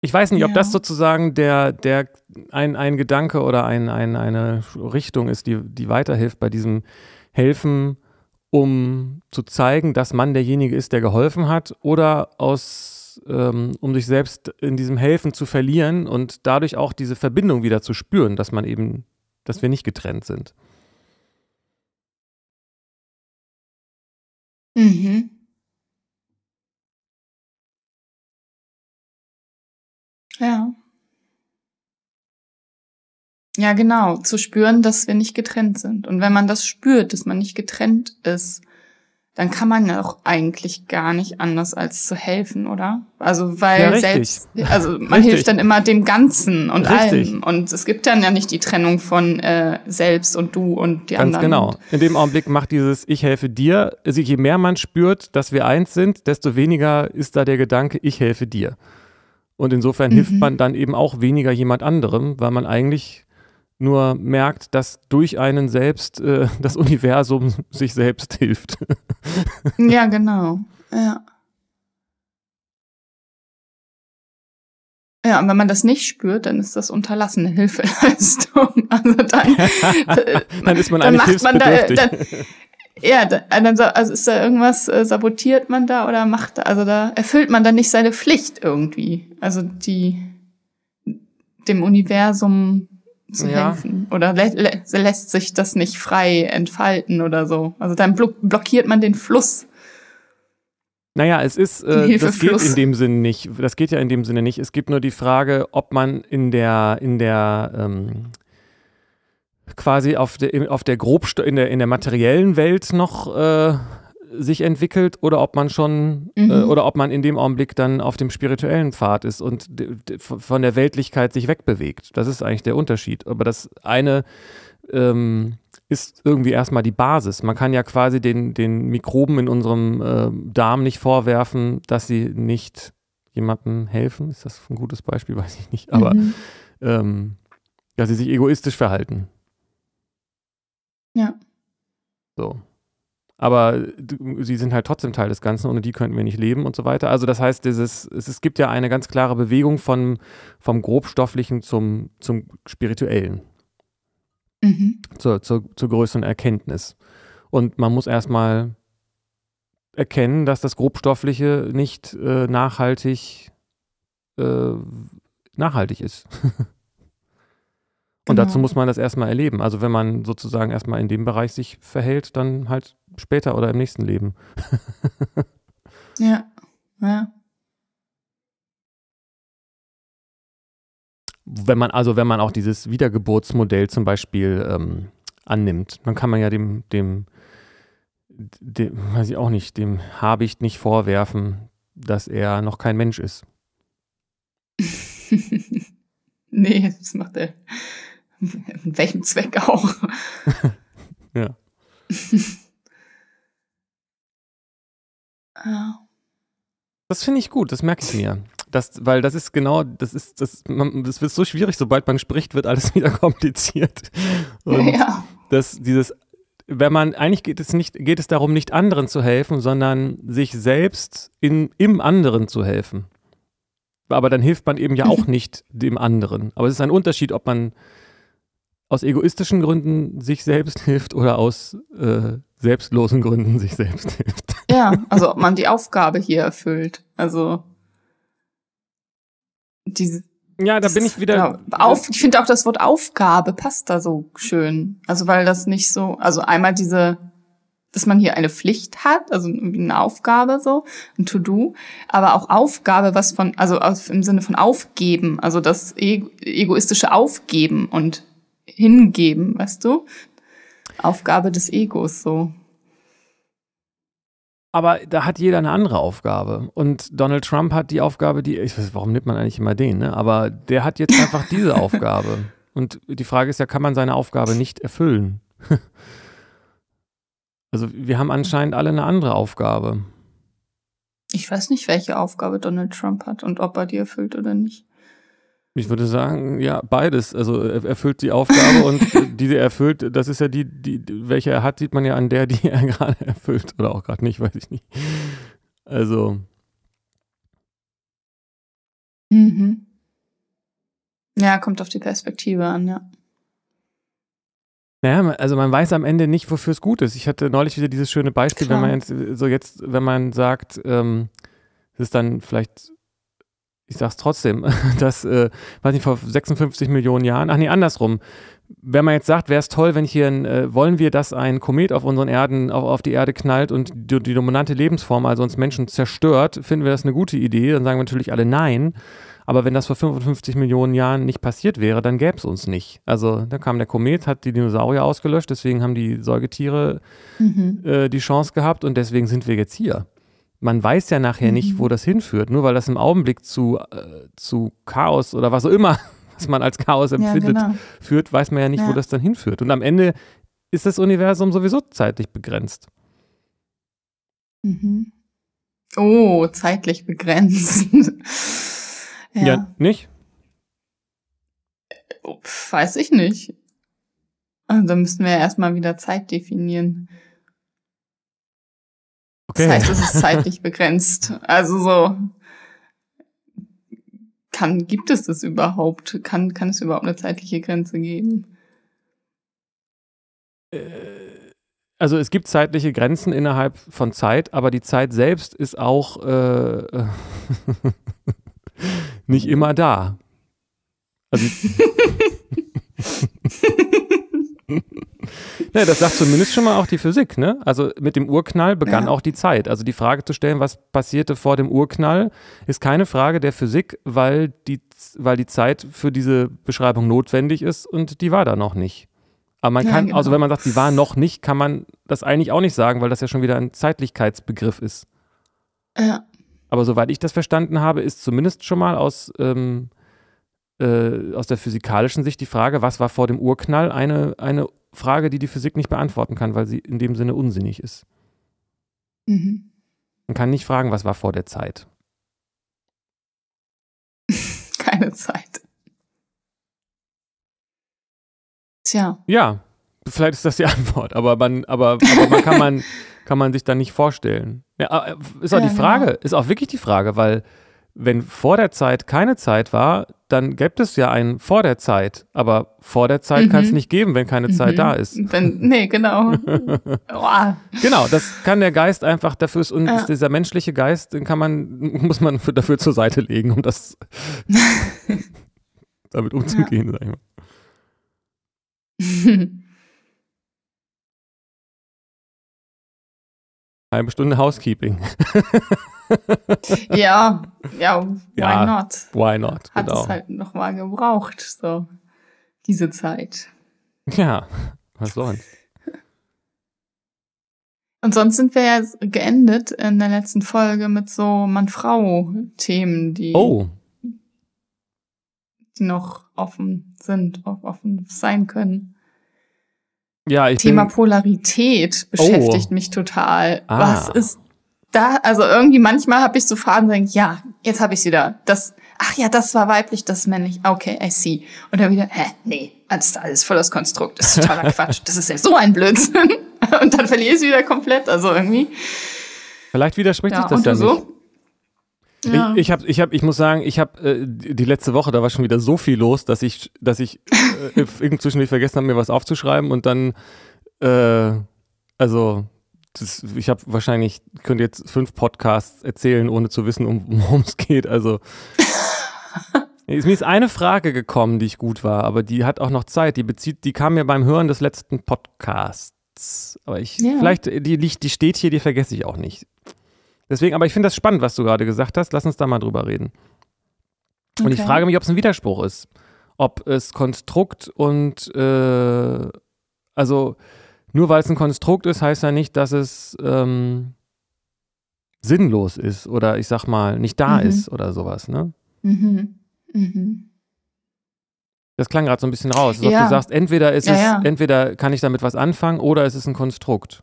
ich weiß nicht, ob ja. das sozusagen der, der ein, ein Gedanke oder ein, ein, eine Richtung ist, die, die weiterhilft bei diesem Helfen, um zu zeigen, dass man derjenige ist, der geholfen hat, oder aus, ähm, um sich selbst in diesem Helfen zu verlieren und dadurch auch diese Verbindung wieder zu spüren, dass man eben dass wir nicht getrennt sind. Mhm. Ja. Ja, genau, zu spüren, dass wir nicht getrennt sind. Und wenn man das spürt, dass man nicht getrennt ist, dann kann man ja auch eigentlich gar nicht anders als zu helfen, oder? Also weil ja, selbst, also [LAUGHS] man richtig. hilft dann immer dem Ganzen und richtig. allem. Und es gibt dann ja nicht die Trennung von äh, selbst und du und die Ganz anderen. Genau. In dem Augenblick macht dieses Ich helfe dir, also je mehr man spürt, dass wir eins sind, desto weniger ist da der Gedanke, ich helfe dir. Und insofern mhm. hilft man dann eben auch weniger jemand anderem, weil man eigentlich nur merkt, dass durch einen selbst äh, [LAUGHS] das Universum sich selbst hilft. [LAUGHS] ja, genau. Ja. Ja, und wenn man das nicht spürt, dann ist das unterlassene Hilfeleistung. [LAUGHS] Also dann, dann ist man dann macht man da, dann, Ja, dann also ist da irgendwas, äh, sabotiert man da oder macht, also da erfüllt man dann nicht seine Pflicht irgendwie. Also die dem Universum zu ja. helfen. Oder lä lä lässt sich das nicht frei entfalten oder so. Also dann blo blockiert man den Fluss. Naja, es ist, äh, das geht in dem Sinne nicht. Das geht ja in dem Sinne nicht. Es gibt nur die Frage, ob man in der, in der, ähm, quasi auf der, auf der Grobsto in der, in der materiellen Welt noch äh, sich entwickelt oder ob man schon äh, mhm. äh, oder ob man in dem Augenblick dann auf dem spirituellen Pfad ist und von der Weltlichkeit sich wegbewegt. Das ist eigentlich der Unterschied. Aber das eine ähm, ist irgendwie erstmal die Basis. Man kann ja quasi den, den Mikroben in unserem äh, Darm nicht vorwerfen, dass sie nicht jemandem helfen. Ist das ein gutes Beispiel? [LAUGHS] Weiß ich nicht. Aber mhm. ähm, dass sie sich egoistisch verhalten. Ja. So aber sie sind halt trotzdem Teil des Ganzen, ohne die könnten wir nicht leben und so weiter. Also das heißt, dieses, es, es gibt ja eine ganz klare Bewegung von, vom Grobstofflichen zum, zum Spirituellen. Mhm. Zur, zur, zur größeren Erkenntnis. Und man muss erstmal erkennen, dass das Grobstoffliche nicht äh, nachhaltig, äh, nachhaltig ist. [LAUGHS] Und genau. dazu muss man das erstmal erleben. Also wenn man sozusagen erstmal in dem Bereich sich verhält, dann halt später oder im nächsten Leben. ja, ja. Wenn man, also wenn man auch dieses Wiedergeburtsmodell zum Beispiel ähm, annimmt, dann kann man ja dem, dem, dem, weiß ich auch nicht, dem Habicht nicht vorwerfen, dass er noch kein Mensch ist. [LAUGHS] nee, das macht er. In welchem Zweck auch. [LAUGHS] ja. [LAUGHS] Das finde ich gut, das merke ich mir. Das, weil das ist genau, das ist, das, man, das wird so schwierig, sobald man spricht, wird alles [LAUGHS] wieder kompliziert. Und ja. das, dieses, wenn man, eigentlich geht es nicht, geht es darum, nicht anderen zu helfen, sondern sich selbst in, im anderen zu helfen. Aber dann hilft man eben ja auch nicht dem anderen. Aber es ist ein Unterschied, ob man aus egoistischen Gründen sich selbst [LAUGHS] hilft oder aus äh, selbstlosen Gründen sich selbst [LAUGHS] hilft. Ja, also ob man die Aufgabe hier erfüllt. Also diese. Ja, da bin ich wieder. Ja, auf, ich finde auch das Wort Aufgabe passt da so schön. Also weil das nicht so, also einmal diese, dass man hier eine Pflicht hat, also irgendwie eine Aufgabe so, ein To-Do, aber auch Aufgabe, was von, also im Sinne von Aufgeben, also das egoistische Aufgeben und hingeben, weißt du? Aufgabe des Egos so. Aber da hat jeder eine andere Aufgabe. Und Donald Trump hat die Aufgabe, die, ich weiß, warum nimmt man eigentlich immer den, ne? Aber der hat jetzt einfach diese [LAUGHS] Aufgabe. Und die Frage ist ja, kann man seine Aufgabe nicht erfüllen? [LAUGHS] also wir haben anscheinend alle eine andere Aufgabe. Ich weiß nicht, welche Aufgabe Donald Trump hat und ob er die erfüllt oder nicht. Ich würde sagen, ja, beides. Also er erfüllt die Aufgabe [LAUGHS] und die er erfüllt, das ist ja die, die, welche er hat, sieht man ja an der, die [LAUGHS] er gerade erfüllt. Oder auch gerade nicht, weiß ich nicht. Also. Mhm. Ja, kommt auf die Perspektive an, ja. Naja, also man weiß am Ende nicht, wofür es gut ist. Ich hatte neulich wieder dieses schöne Beispiel, Klar. wenn man jetzt, so jetzt, wenn man sagt, ähm, es ist dann vielleicht ich sag's trotzdem, [LAUGHS] dass, äh, weiß nicht, vor 56 Millionen Jahren, ach nee, andersrum. Wenn man jetzt sagt, wäre es toll, wenn hier ein, äh, wollen wir, dass ein Komet auf unseren Erden, auf, auf die Erde knallt und die, die, dominante Lebensform, also uns Menschen zerstört, finden wir das eine gute Idee, dann sagen wir natürlich alle nein. Aber wenn das vor 55 Millionen Jahren nicht passiert wäre, dann gäbe es uns nicht. Also da kam der Komet, hat die Dinosaurier ausgelöscht, deswegen haben die Säugetiere mhm. äh, die Chance gehabt und deswegen sind wir jetzt hier man weiß ja nachher mhm. nicht, wo das hinführt. Nur weil das im Augenblick zu, äh, zu Chaos oder was auch immer, [LAUGHS] was man als Chaos empfindet, ja, genau. führt, weiß man ja nicht, ja. wo das dann hinführt. Und am Ende ist das Universum sowieso zeitlich begrenzt. Mhm. Oh, zeitlich begrenzt. [LAUGHS] ja. ja, nicht? Weiß ich nicht. Also, da müssten wir ja erstmal wieder Zeit definieren. Okay. Das heißt, es ist zeitlich [LAUGHS] begrenzt. Also so kann, gibt es das überhaupt? Kann, kann es überhaupt eine zeitliche Grenze geben? Äh, also es gibt zeitliche Grenzen innerhalb von Zeit, aber die Zeit selbst ist auch äh, [LAUGHS] nicht immer da. Also [LAUGHS] [LAUGHS] Ja, das sagt zumindest schon mal auch die Physik, ne? Also mit dem Urknall begann ja. auch die Zeit. Also die Frage zu stellen, was passierte vor dem Urknall, ist keine Frage der Physik, weil die, weil die Zeit für diese Beschreibung notwendig ist und die war da noch nicht. Aber man kann, ja, genau. also wenn man sagt, die war noch nicht, kann man das eigentlich auch nicht sagen, weil das ja schon wieder ein Zeitlichkeitsbegriff ist. Ja. Aber soweit ich das verstanden habe, ist zumindest schon mal aus, ähm, äh, aus der physikalischen Sicht die Frage, was war vor dem Urknall, eine, eine Frage, die die Physik nicht beantworten kann, weil sie in dem Sinne unsinnig ist. Mhm. Man kann nicht fragen, was war vor der Zeit. [LAUGHS] Keine Zeit. Tja. Ja, vielleicht ist das die [LAUGHS] Antwort, aber man, aber, aber man kann man, [LAUGHS] kann man sich dann nicht vorstellen. Ja, äh, ist auch ja, die Frage, genau. ist auch wirklich die Frage, weil wenn vor der Zeit keine Zeit war, dann gäbe es ja ein vor der Zeit. Aber vor der Zeit Mhm. kann es nicht geben, wenn keine Zeit Mhm. da ist. Wenn, nee, genau. [LAUGHS] Genau, das kann der Geist einfach dafür ist, und Ja. dieser menschliche Geist, den kann man, [LAUGHS] muss man für, dafür zur Seite legen, um das [LAUGHS] damit umzugehen, sag ich mal. Halbe Stunde Housekeeping. Ja, ja, why Ja, not? Why not? Hat Genau. es halt noch mal gebraucht, so diese Zeit. Ja, was sonst? Und sonst sind wir ja geendet in der letzten Folge mit so Mann-Frau-Themen, die, Oh, die noch offen sind, offen sein können. ja, ich Thema bin, Polarität beschäftigt mich total. Ah. Was ist da? Also irgendwie manchmal habe ich so Fragen, denke, ja, jetzt habe ich wieder. Das, ach ja, das war weiblich, das männlich. Okay, I see. Und dann wieder, hä, nee, das ist alles voll das Konstrukt. Das ist totaler [LAUGHS] Quatsch. Das ist ja so ein Blödsinn. [LAUGHS] Und dann verliere ich es wieder komplett. Also irgendwie. vielleicht widerspricht Ja, sich das ja du nicht. so? Ja. Ich, ich habe, ich hab, ich muss sagen, ich habe äh, die letzte Woche, da war schon wieder so viel los, dass ich, dass ich äh, [LAUGHS] zwischendurch vergessen habe, mir was aufzuschreiben und dann, äh, also, das, ich habe wahrscheinlich, könnte jetzt fünf Podcasts erzählen, ohne zu wissen, um [LAUGHS] worum es geht. Also, [LAUGHS] es- mir ist eine Frage gekommen, die ich gut war, aber die hat auch noch Zeit. Die bezieht, die kam mir beim Hören des letzten Podcasts. Aber ich, Ja. vielleicht, die, liegt- die steht hier, die vergesse ich auch nicht. Deswegen, aber ich finde das spannend, was du gerade gesagt hast. Lass uns da mal drüber reden. Und ich Okay. frage mich, ob es ein Widerspruch ist. Ob es Konstrukt und, äh, also nur weil es ein Konstrukt ist, heißt ja nicht, dass es ähm, sinnlos ist oder ich sag mal nicht da Mhm. ist oder sowas. Ne? Mhm. Mhm. Das klang gerade so ein bisschen raus. Als ob Ja. du sagst, entweder ist Ja, es, ja. entweder kann ich damit was anfangen oder es ist ein Konstrukt.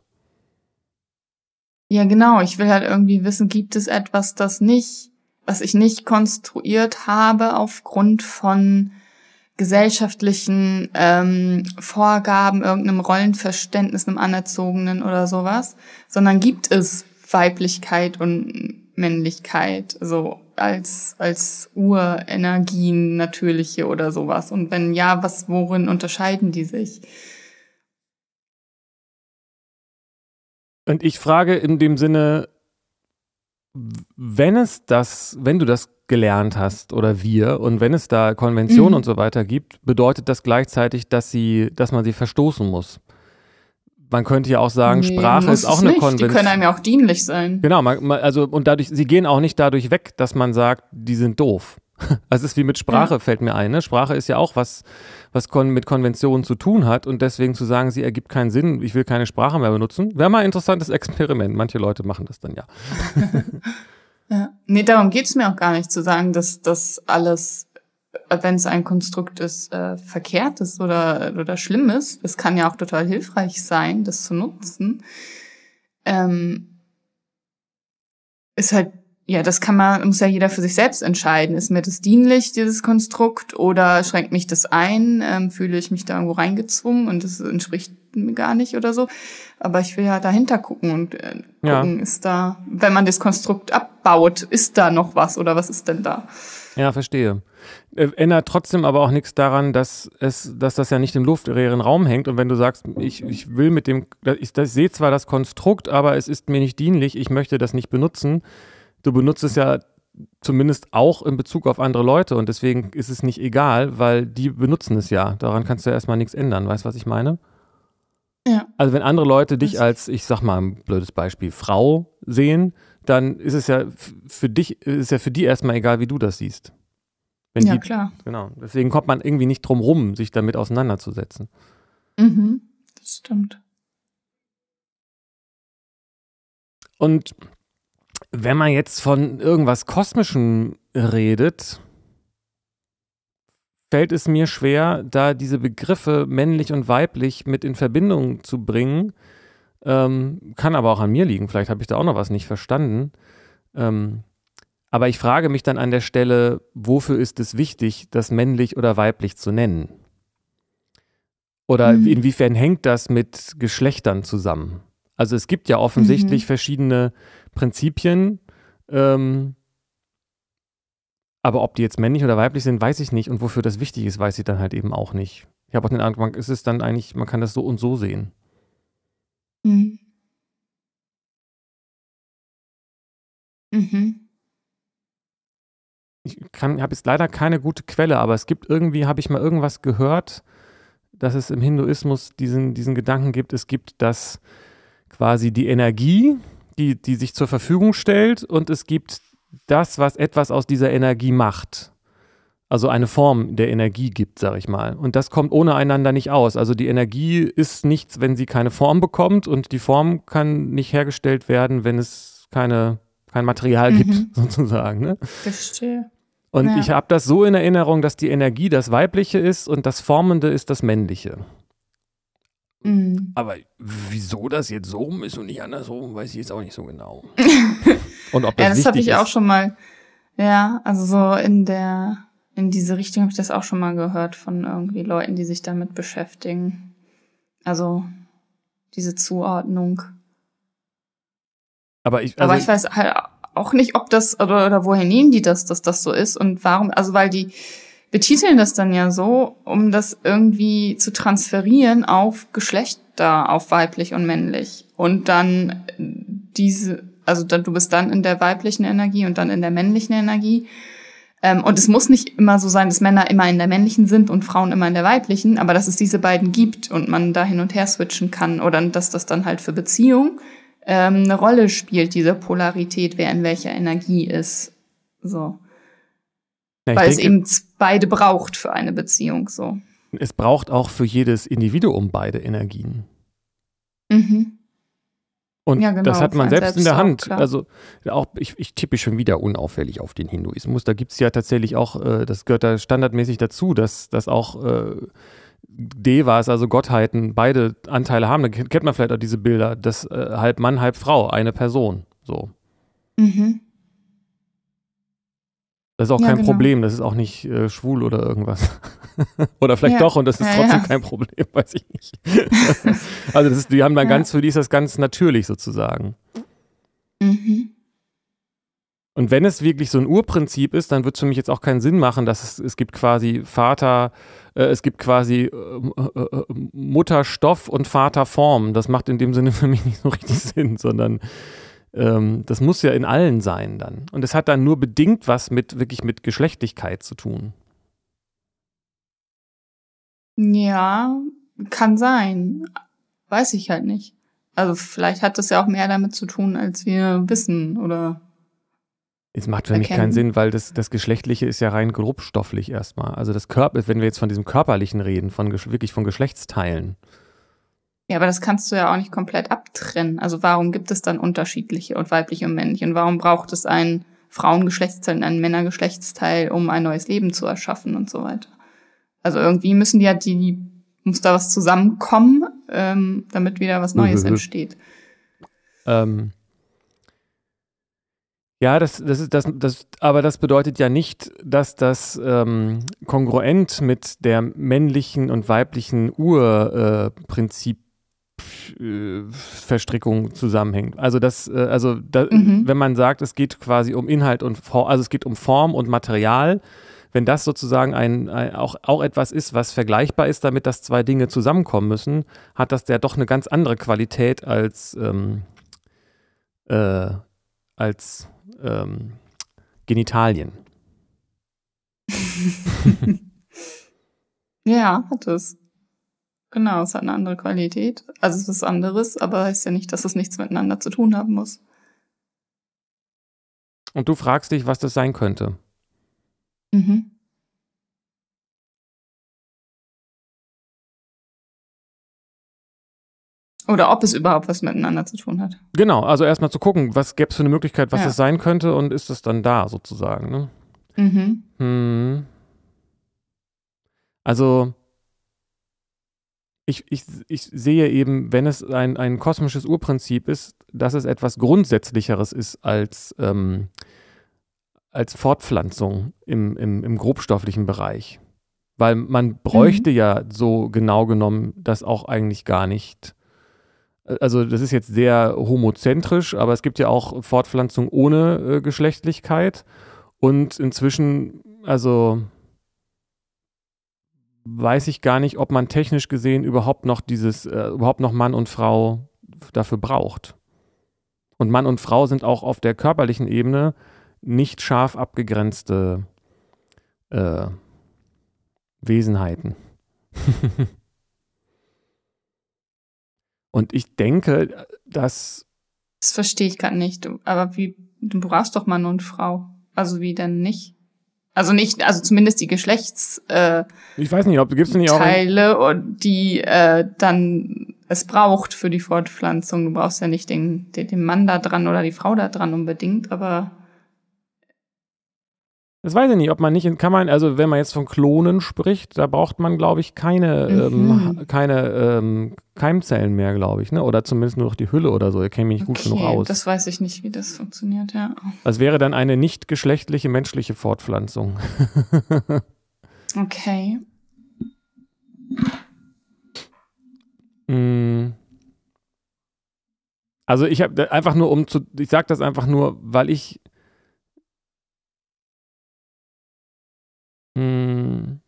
Ja, genau. Ich will halt irgendwie wissen, gibt es etwas, das nicht, was ich nicht konstruiert habe aufgrund von gesellschaftlichen ähm, Vorgaben, irgendeinem Rollenverständnis, einem Anerzogenen oder sowas, sondern gibt es Weiblichkeit und Männlichkeit, so als, als Urenergien, natürliche oder sowas. Und wenn ja, was, worin unterscheiden die sich? Und ich frage in dem Sinne, wenn es das, wenn du das gelernt hast oder wir und wenn es da Konventionen Mhm. und so weiter gibt, bedeutet das gleichzeitig, dass sie, dass man sie verstoßen muss. Man könnte ja auch sagen, Nee, Sprache ist auch eine nicht. Die Konvention. können einem ja auch dienlich sein. Genau, man, man, also und dadurch, sie gehen auch nicht dadurch weg, dass man sagt, die sind doof. [LAUGHS] Also es ist wie mit Sprache, fällt mir ein. Ne? Sprache ist ja auch was, was kon mit Konventionen zu tun hat und deswegen zu sagen, sie ergibt keinen Sinn, ich will keine Sprache mehr benutzen, wäre mal ein interessantes Experiment. Manche Leute machen das dann ja. [LAUGHS] Ja. Nee, darum geht's mir auch gar nicht zu sagen, dass das alles, wenn es ein Konstrukt ist, äh, verkehrt ist oder, oder schlimm ist. Es kann ja auch total hilfreich sein, das zu nutzen. Ähm, ist halt, ja, das kann man, muss ja jeder für sich selbst entscheiden. Ist mir das dienlich, dieses Konstrukt, oder schränkt mich das ein? Ähm, fühle ich mich da irgendwo reingezwungen und das entspricht mir gar nicht oder so? Aber ich will ja dahinter gucken und äh, Ja. gucken, ist da, wenn man das Konstrukt abbaut, ist da noch was oder was ist denn da? Ja, verstehe. Äh, Ändert trotzdem aber auch nichts daran, dass es, dass das ja nicht im luftleeren Raum hängt. Und wenn du sagst, ich, ich will mit dem, ich, ich sehe zwar das Konstrukt, aber es ist mir nicht dienlich, ich möchte das nicht benutzen. Du benutzt es ja zumindest auch in Bezug auf andere Leute und deswegen ist es nicht egal, weil die benutzen es ja. Daran kannst du ja erstmal nichts ändern. Weißt du, was ich meine? Ja. Also wenn andere Leute dich als, ich sag mal ein blödes Beispiel, Frau sehen, dann ist es ja für dich, ist ja für die erstmal egal, wie du das siehst. Wenn Ja, die, klar. Genau. Deswegen kommt man irgendwie nicht drum rum, sich damit auseinanderzusetzen. Mhm. Das stimmt. Und wenn man jetzt von irgendwas Kosmischem redet, fällt es mir schwer, da diese Begriffe männlich und weiblich mit in Verbindung zu bringen. Ähm, kann aber auch an mir liegen. Vielleicht habe ich da auch noch was nicht verstanden. Ähm, aber ich frage mich dann an der Stelle, wofür ist es wichtig, das männlich oder weiblich zu nennen? Oder Mhm. inwiefern hängt das mit Geschlechtern zusammen? Also es gibt ja offensichtlich Mhm. verschiedene Prinzipien, ähm, Aber ob die jetzt männlich oder weiblich sind, weiß ich nicht. Und wofür das wichtig ist, weiß ich dann halt eben auch nicht. Ich habe auch den Eindruck, es ist dann eigentlich, man kann das so und so sehen. Mhm. Mhm. Ich habe jetzt leider keine gute Quelle, aber es gibt irgendwie, habe ich mal irgendwas gehört, dass es im Hinduismus diesen, diesen Gedanken gibt, es gibt das quasi die Energie, die, die sich zur Verfügung stellt und es gibt das, was etwas aus dieser Energie macht. Also eine Form der Energie gibt, sag ich mal. Und das kommt ohne einander nicht aus. Also die Energie ist nichts, wenn sie keine Form bekommt und die Form kann nicht hergestellt werden, wenn es keine, kein Material mhm. gibt, [LAUGHS] sozusagen. Ne? Verstehe. Und ja. ich habe das so in Erinnerung, dass die Energie das Weibliche ist und das Formende ist das Männliche. Mhm. Aber wieso das jetzt so rum ist und nicht andersrum, weiß ich jetzt auch nicht so genau. [LAUGHS] und ob das Ja, das habe ich ist. auch schon mal, ja, also so in der, in diese Richtung habe ich das auch schon mal gehört von irgendwie Leuten, die sich damit beschäftigen. Also diese Zuordnung. Aber ich, also Aber ich weiß halt auch nicht, ob das oder, oder woher nehmen die das, dass das so ist und warum, also weil die betiteln das dann ja so, um das irgendwie zu transferieren auf Geschlechter, auf weiblich und männlich. Und dann diese, also dann, du bist dann in der weiblichen Energie und dann in der männlichen Energie. Ähm, und es muss nicht immer so sein, dass Männer immer in der männlichen sind und Frauen immer in der weiblichen, aber dass es diese beiden gibt und man da hin und her switchen kann oder dass das dann halt für Beziehung ähm, eine Rolle spielt, diese Polarität, wer in welcher Energie ist. So. Ja, Weil denke, es eben beide braucht für eine Beziehung, so. Es braucht auch für jedes Individuum beide Energien. Mhm. Und ja, genau, das hat man selbst, selbst in der Hand. Auch, also auch ich, ich, tippe schon wieder unauffällig auf den Hinduismus. Da gibt es ja tatsächlich auch, äh, das gehört da standardmäßig dazu, dass, dass auch äh, Devas, also Gottheiten, beide Anteile haben. Da kennt man vielleicht auch diese Bilder, dass äh, halb Mann, halb Frau, eine Person. So. Mhm. Das ist auch ja, kein genau. Problem, das ist auch nicht äh, schwul oder irgendwas. [LAUGHS] oder vielleicht ja. doch und das ist ja, trotzdem kein Problem, [LAUGHS] weiß ich nicht. [LAUGHS] also das ist, die haben dann ganz, für die ist das ganz natürlich sozusagen. Mhm. Und wenn es wirklich so ein Urprinzip ist, dann wird es für mich jetzt auch keinen Sinn machen, dass es, es gibt quasi Vater, äh, es gibt quasi äh, äh, äh Mutterstoff und Vaterform. Das macht in dem Sinne für mich nicht so richtig Sinn, sondern ähm, das muss ja in allen sein dann. Und es hat dann nur bedingt was mit wirklich mit Geschlechtlichkeit zu tun. Ja, kann sein. Weiß ich halt nicht. Also vielleicht hat das ja auch mehr damit zu tun, als wir wissen oder. Es macht für erkennen. mich keinen Sinn, weil das, das Geschlechtliche ist ja rein grobstofflich erstmal. Also das Körper, wenn wir jetzt von diesem Körperlichen reden, von wirklich von Geschlechtsteilen, ja, aber das kannst du ja auch nicht komplett abtrennen. Also warum gibt es dann unterschiedliche und weibliche und männliche? Und warum braucht es ein Frauengeschlechtsteil und ein Männergeschlechtsteil, um ein neues Leben zu erschaffen und so weiter? Also irgendwie müssen die ja die, muss da was zusammenkommen, ähm, damit wieder was Neues mhm. entsteht. Ähm. Ja, das, das ist das, das, aber das bedeutet ja nicht, dass das ähm, kongruent mit der männlichen und weiblichen Urprinzip äh, Verstrickung zusammenhängt. Also das, äh, also da, mhm. wenn man sagt, es geht quasi um Inhalt und Form, also es geht um Form und Material, wenn das sozusagen ein, ein, auch, auch etwas ist, was vergleichbar ist, damit dass zwei Dinge zusammenkommen müssen, hat das ja doch eine ganz andere Qualität als, ähm, äh, als ähm, Genitalien. [LAUGHS] ja, hat es. Genau, es hat eine andere Qualität. Also es ist anderes, aber heißt ja nicht, dass es nichts miteinander zu tun haben muss. Und du fragst dich, was das sein könnte. Mhm. Oder ob es überhaupt was miteinander zu tun hat. Genau, also erstmal zu gucken, was gäbe es für eine Möglichkeit, was ja. das sein könnte und ist es dann da sozusagen. Ne? Mhm. Hm. Also ich, ich, ich sehe eben, wenn es ein, ein kosmisches Urprinzip ist, dass es etwas Grundsätzlicheres ist als, ähm, als Fortpflanzung im, im, im grobstofflichen Bereich. Weil man bräuchte mhm. ja so genau genommen das auch eigentlich gar nicht. Also das ist jetzt sehr homozentrisch, aber es gibt ja auch Fortpflanzung ohne äh, Geschlechtlichkeit. Und inzwischen, also weiß ich gar nicht, ob man technisch gesehen überhaupt noch dieses, äh, überhaupt noch Mann und Frau dafür braucht. Und Mann und Frau sind auch auf der körperlichen Ebene nicht scharf abgegrenzte äh, Wesenheiten. [LAUGHS] und ich denke, dass. Das verstehe ich gerade nicht. Aber wie, du brauchst doch Mann und Frau. Also wie denn nicht? Also nicht, also zumindest die Geschlechts. Äh, ich weiß nicht, ob gibt's nicht auch Teile, die äh, dann es braucht für die Fortpflanzung. Du brauchst ja nicht den, den, den Mann da dran oder die Frau da dran unbedingt, aber das weiß ich nicht, ob man nicht, kann man, also wenn man jetzt von Klonen spricht, da braucht man, glaube ich, keine, mhm. ähm, keine ähm, Keimzellen mehr, glaube ich, ne? Oder zumindest nur noch die Hülle oder so. Ich kenne mich nicht okay, gut genug aus. Das weiß ich nicht, wie das funktioniert, ja. Das wäre dann eine nicht geschlechtliche menschliche Fortpflanzung. [LAUGHS] okay. Mm. Also ich habe einfach nur um zu, ich sage das einfach nur, weil ich Hm.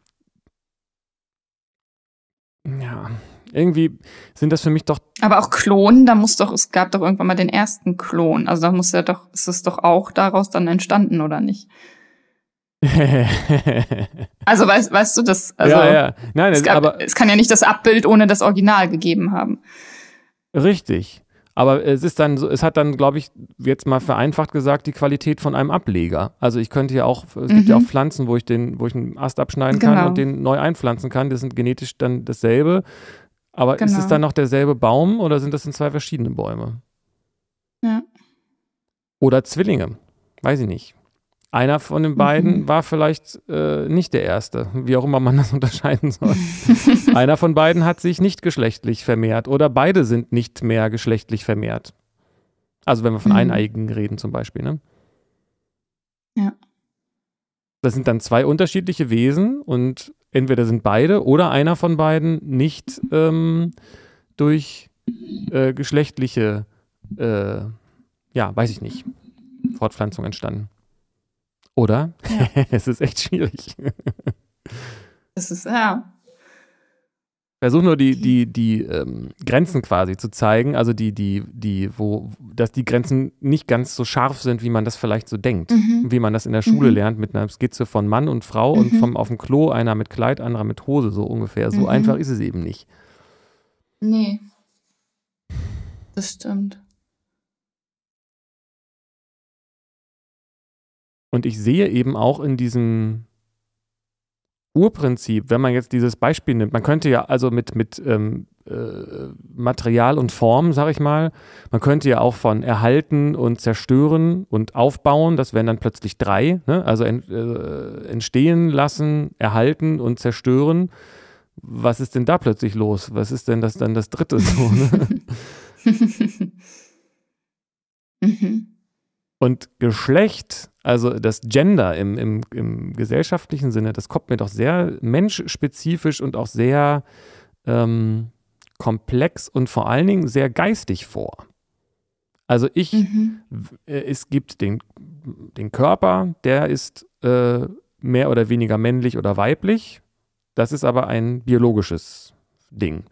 Ja, irgendwie sind das für mich doch. Aber auch Klonen, da muss doch, es gab doch irgendwann mal den ersten Klon. Also da muss ja doch, ist es doch auch daraus dann entstanden, oder nicht? [LAUGHS] also weißt, weißt du das? Also, ja, ja. Nein, es, gab, aber, es kann ja nicht das Abbild ohne das Original gegeben haben. Richtig. Aber es ist dann so, es hat dann, glaube ich, jetzt mal vereinfacht gesagt, die Qualität von einem Ableger. Also ich könnte ja auch, es mhm. gibt ja auch mhm. Pflanzen, wo ich den, wo ich einen Ast abschneiden genau. kann und den neu einpflanzen kann. Das sind genetisch dann dasselbe. Aber genau. ist es genau. dann noch derselbe Baum oder sind das in zwei verschiedene Bäume? Ja. Oder Zwillinge. Weiß ich nicht. Einer von den beiden mhm. war vielleicht äh, nicht der erste, wie auch immer man das [LAUGHS] unterscheiden soll. [LAUGHS] Einer von beiden hat sich nicht geschlechtlich vermehrt oder beide sind nicht mehr geschlechtlich vermehrt. Also wenn wir von mhm. Eineigen reden zum Beispiel. Ne? Ja. Das sind dann zwei unterschiedliche Wesen und entweder sind beide oder einer von beiden nicht ähm, durch äh, geschlechtliche, äh, ja, weiß ich nicht, Fortpflanzung entstanden. Oder? Ja. [LAUGHS] es ist echt schwierig. Es ist, ja. Versuch nur die, die, die ähm, Grenzen quasi zu zeigen, also die, die, die, wo, dass die Grenzen nicht ganz so scharf sind, wie man das vielleicht so denkt. Mhm. Wie man das in der Schule mhm. lernt, mit einer Skizze von Mann und Frau mhm. und vom auf dem Klo, einer mit Kleid, anderer mit Hose, so ungefähr. So mhm. einfach ist es eben nicht. Nee. Das stimmt. Und ich sehe eben auch in diesem Urprinzip, wenn man jetzt dieses Beispiel nimmt, man könnte ja also mit, mit ähm, äh, Material und Form, sag ich mal, man könnte ja auch von erhalten und zerstören und aufbauen, das wären dann plötzlich drei, ne? also en, äh, entstehen lassen, erhalten und zerstören. Was ist denn da plötzlich los? Was ist denn das dann das dritte so? Ne? [LAUGHS] [LAUGHS] mhm. Und Geschlecht, also das Gender im, im, im gesellschaftlichen Sinne, das kommt mir doch sehr menschspezifisch und auch sehr ähm, komplex und vor allen Dingen sehr geistig vor. Also ich, mhm. äh, es gibt den, den Körper, der ist äh, mehr oder weniger männlich oder weiblich. Das ist aber ein biologisches Ding.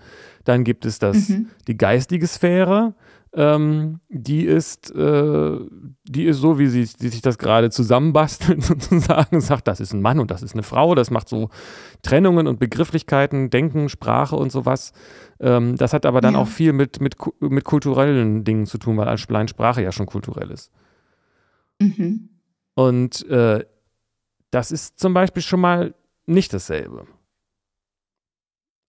Dann gibt es das, mhm. die geistige Sphäre, ähm, die ist, äh, die ist so, wie sie die sich das gerade zusammenbastelt [LAUGHS] sozusagen, sagt, das ist ein Mann und das ist eine Frau, das macht so Trennungen und Begrifflichkeiten, Denken, Sprache und sowas. Ähm, das hat aber dann ja. auch viel mit, mit, mit kulturellen Dingen zu tun, weil allein Sprache ja schon kulturell ist. Mhm. Und äh, das ist zum Beispiel schon mal nicht dasselbe.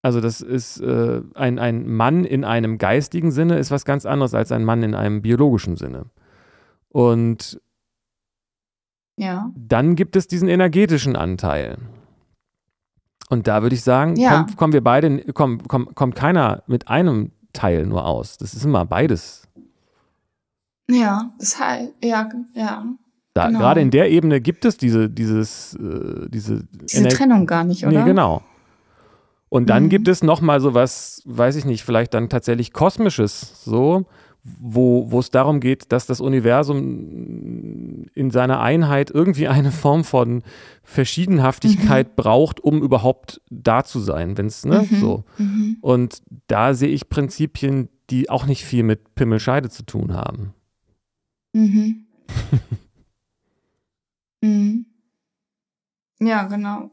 Also das ist äh, ein, ein Mann in einem geistigen Sinne ist was ganz anderes als ein Mann in einem biologischen Sinne. Und ja. dann gibt es diesen energetischen Anteil. Und da würde ich sagen, ja. kommen, kommen wir beide, komm, komm, kommt keiner mit einem Teil nur aus. Das ist immer beides. Ja, das heißt, ja, ja. Da, genau. Gerade in der Ebene gibt es diese, dieses, äh, diese, diese Trennung gar nicht, oder? Nee, genau. Und dann mhm. gibt es noch mal so was, weiß ich nicht, vielleicht dann tatsächlich kosmisches, so, wo, wo es darum geht, dass das Universum in seiner Einheit irgendwie eine Form von Verschiedenhaftigkeit mhm. braucht, um überhaupt da zu sein, wenn es, ne, mhm. so. Mhm. Und da sehe ich Prinzipien, die auch nicht viel mit Pimmelscheide zu tun haben. Mhm. [LAUGHS] mhm. Ja, genau.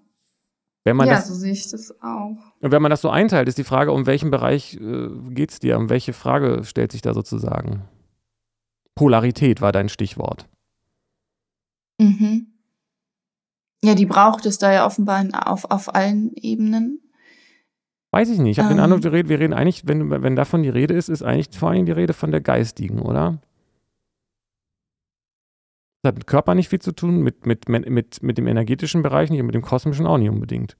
Wenn man ja, das, so sehe ich das auch. Und wenn man das so einteilt, ist die Frage, um welchen Bereich äh, geht es dir? Um welche Frage stellt sich da sozusagen? Polarität war dein Stichwort. Mhm. Ja, die braucht es da ja offenbar auf, auf allen Ebenen. Weiß ich nicht. Ich habe ähm. den Eindruck, wir reden, wir reden eigentlich, wenn, wenn davon die Rede ist, ist eigentlich vor allem die Rede von der geistigen, oder? Das hat mit Körper nicht viel zu tun, mit, mit, mit, mit dem energetischen Bereich nicht und mit dem kosmischen auch nicht unbedingt.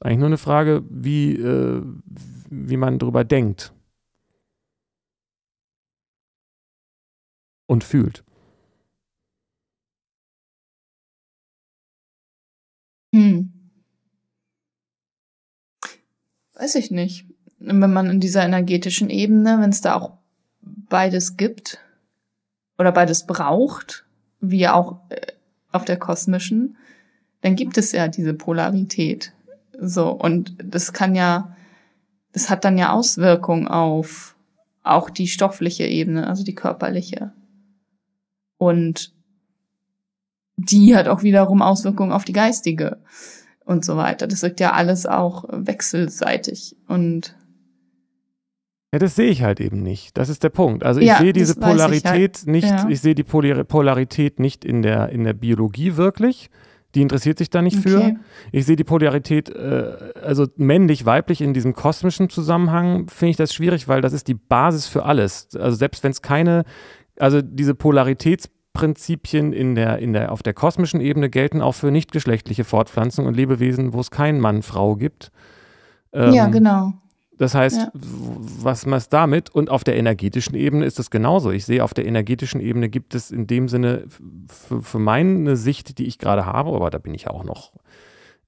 Ist eigentlich nur eine Frage, wie, äh, wie man drüber denkt. Und fühlt. Hm. Weiß ich nicht. Wenn man in dieser energetischen Ebene, wenn es da auch beides gibt, oder beides braucht, wie auch äh, auf der kosmischen, dann gibt es ja diese Polarität. So, und das kann ja, das hat dann ja Auswirkungen auf auch die stoffliche Ebene, also die körperliche. Und die hat auch wiederum Auswirkungen auf die geistige und so weiter. Das wirkt ja alles auch wechselseitig und ja, das sehe ich halt eben nicht. Das ist der Punkt. Also ich ja, sehe diese Polarität ich halt. nicht, ja. ich sehe die Polarität nicht in der, in der Biologie wirklich. Die interessiert sich da nicht okay. für. Ich sehe die Polarität, äh, also männlich, weiblich in diesem kosmischen Zusammenhang, finde ich das schwierig, weil das ist die Basis für alles. Also selbst wenn es keine, also diese Polaritätsprinzipien in der, in der, auf der kosmischen Ebene gelten auch für nichtgeschlechtliche Fortpflanzung und Lebewesen, wo es keinen Mann-Frau gibt. Ähm, ja, genau. Das heißt, ja. was ist damit? Und auf der energetischen Ebene ist es genauso. Ich sehe, auf der energetischen Ebene gibt es in dem Sinne für, für meine Sicht, die ich gerade habe, aber da bin ich auch noch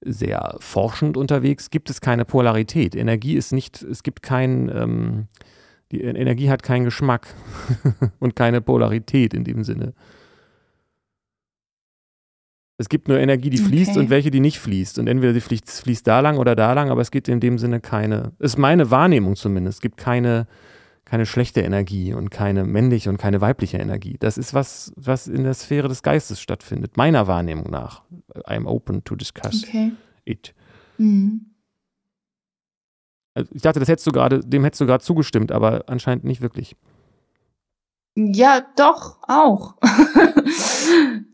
sehr forschend unterwegs, gibt es keine Polarität. Energie ist nicht, es gibt kein, ähm, die Energie hat keinen Geschmack [LAUGHS] und keine Polarität in dem Sinne. Es gibt nur Energie, die fließt okay. und welche, die nicht fließt. Und entweder sie fließt, fließt da lang oder da lang, aber es gibt in dem Sinne keine, ist meine Wahrnehmung zumindest, es gibt keine, keine schlechte Energie und keine männliche und keine weibliche Energie. Das ist was, was in der Sphäre des Geistes stattfindet, meiner Wahrnehmung nach. I'm open to discuss okay. it. Mhm. Also ich dachte, das hättest du gerade, dem hättest du gerade zugestimmt, aber anscheinend nicht wirklich. Ja, doch, auch. [LAUGHS]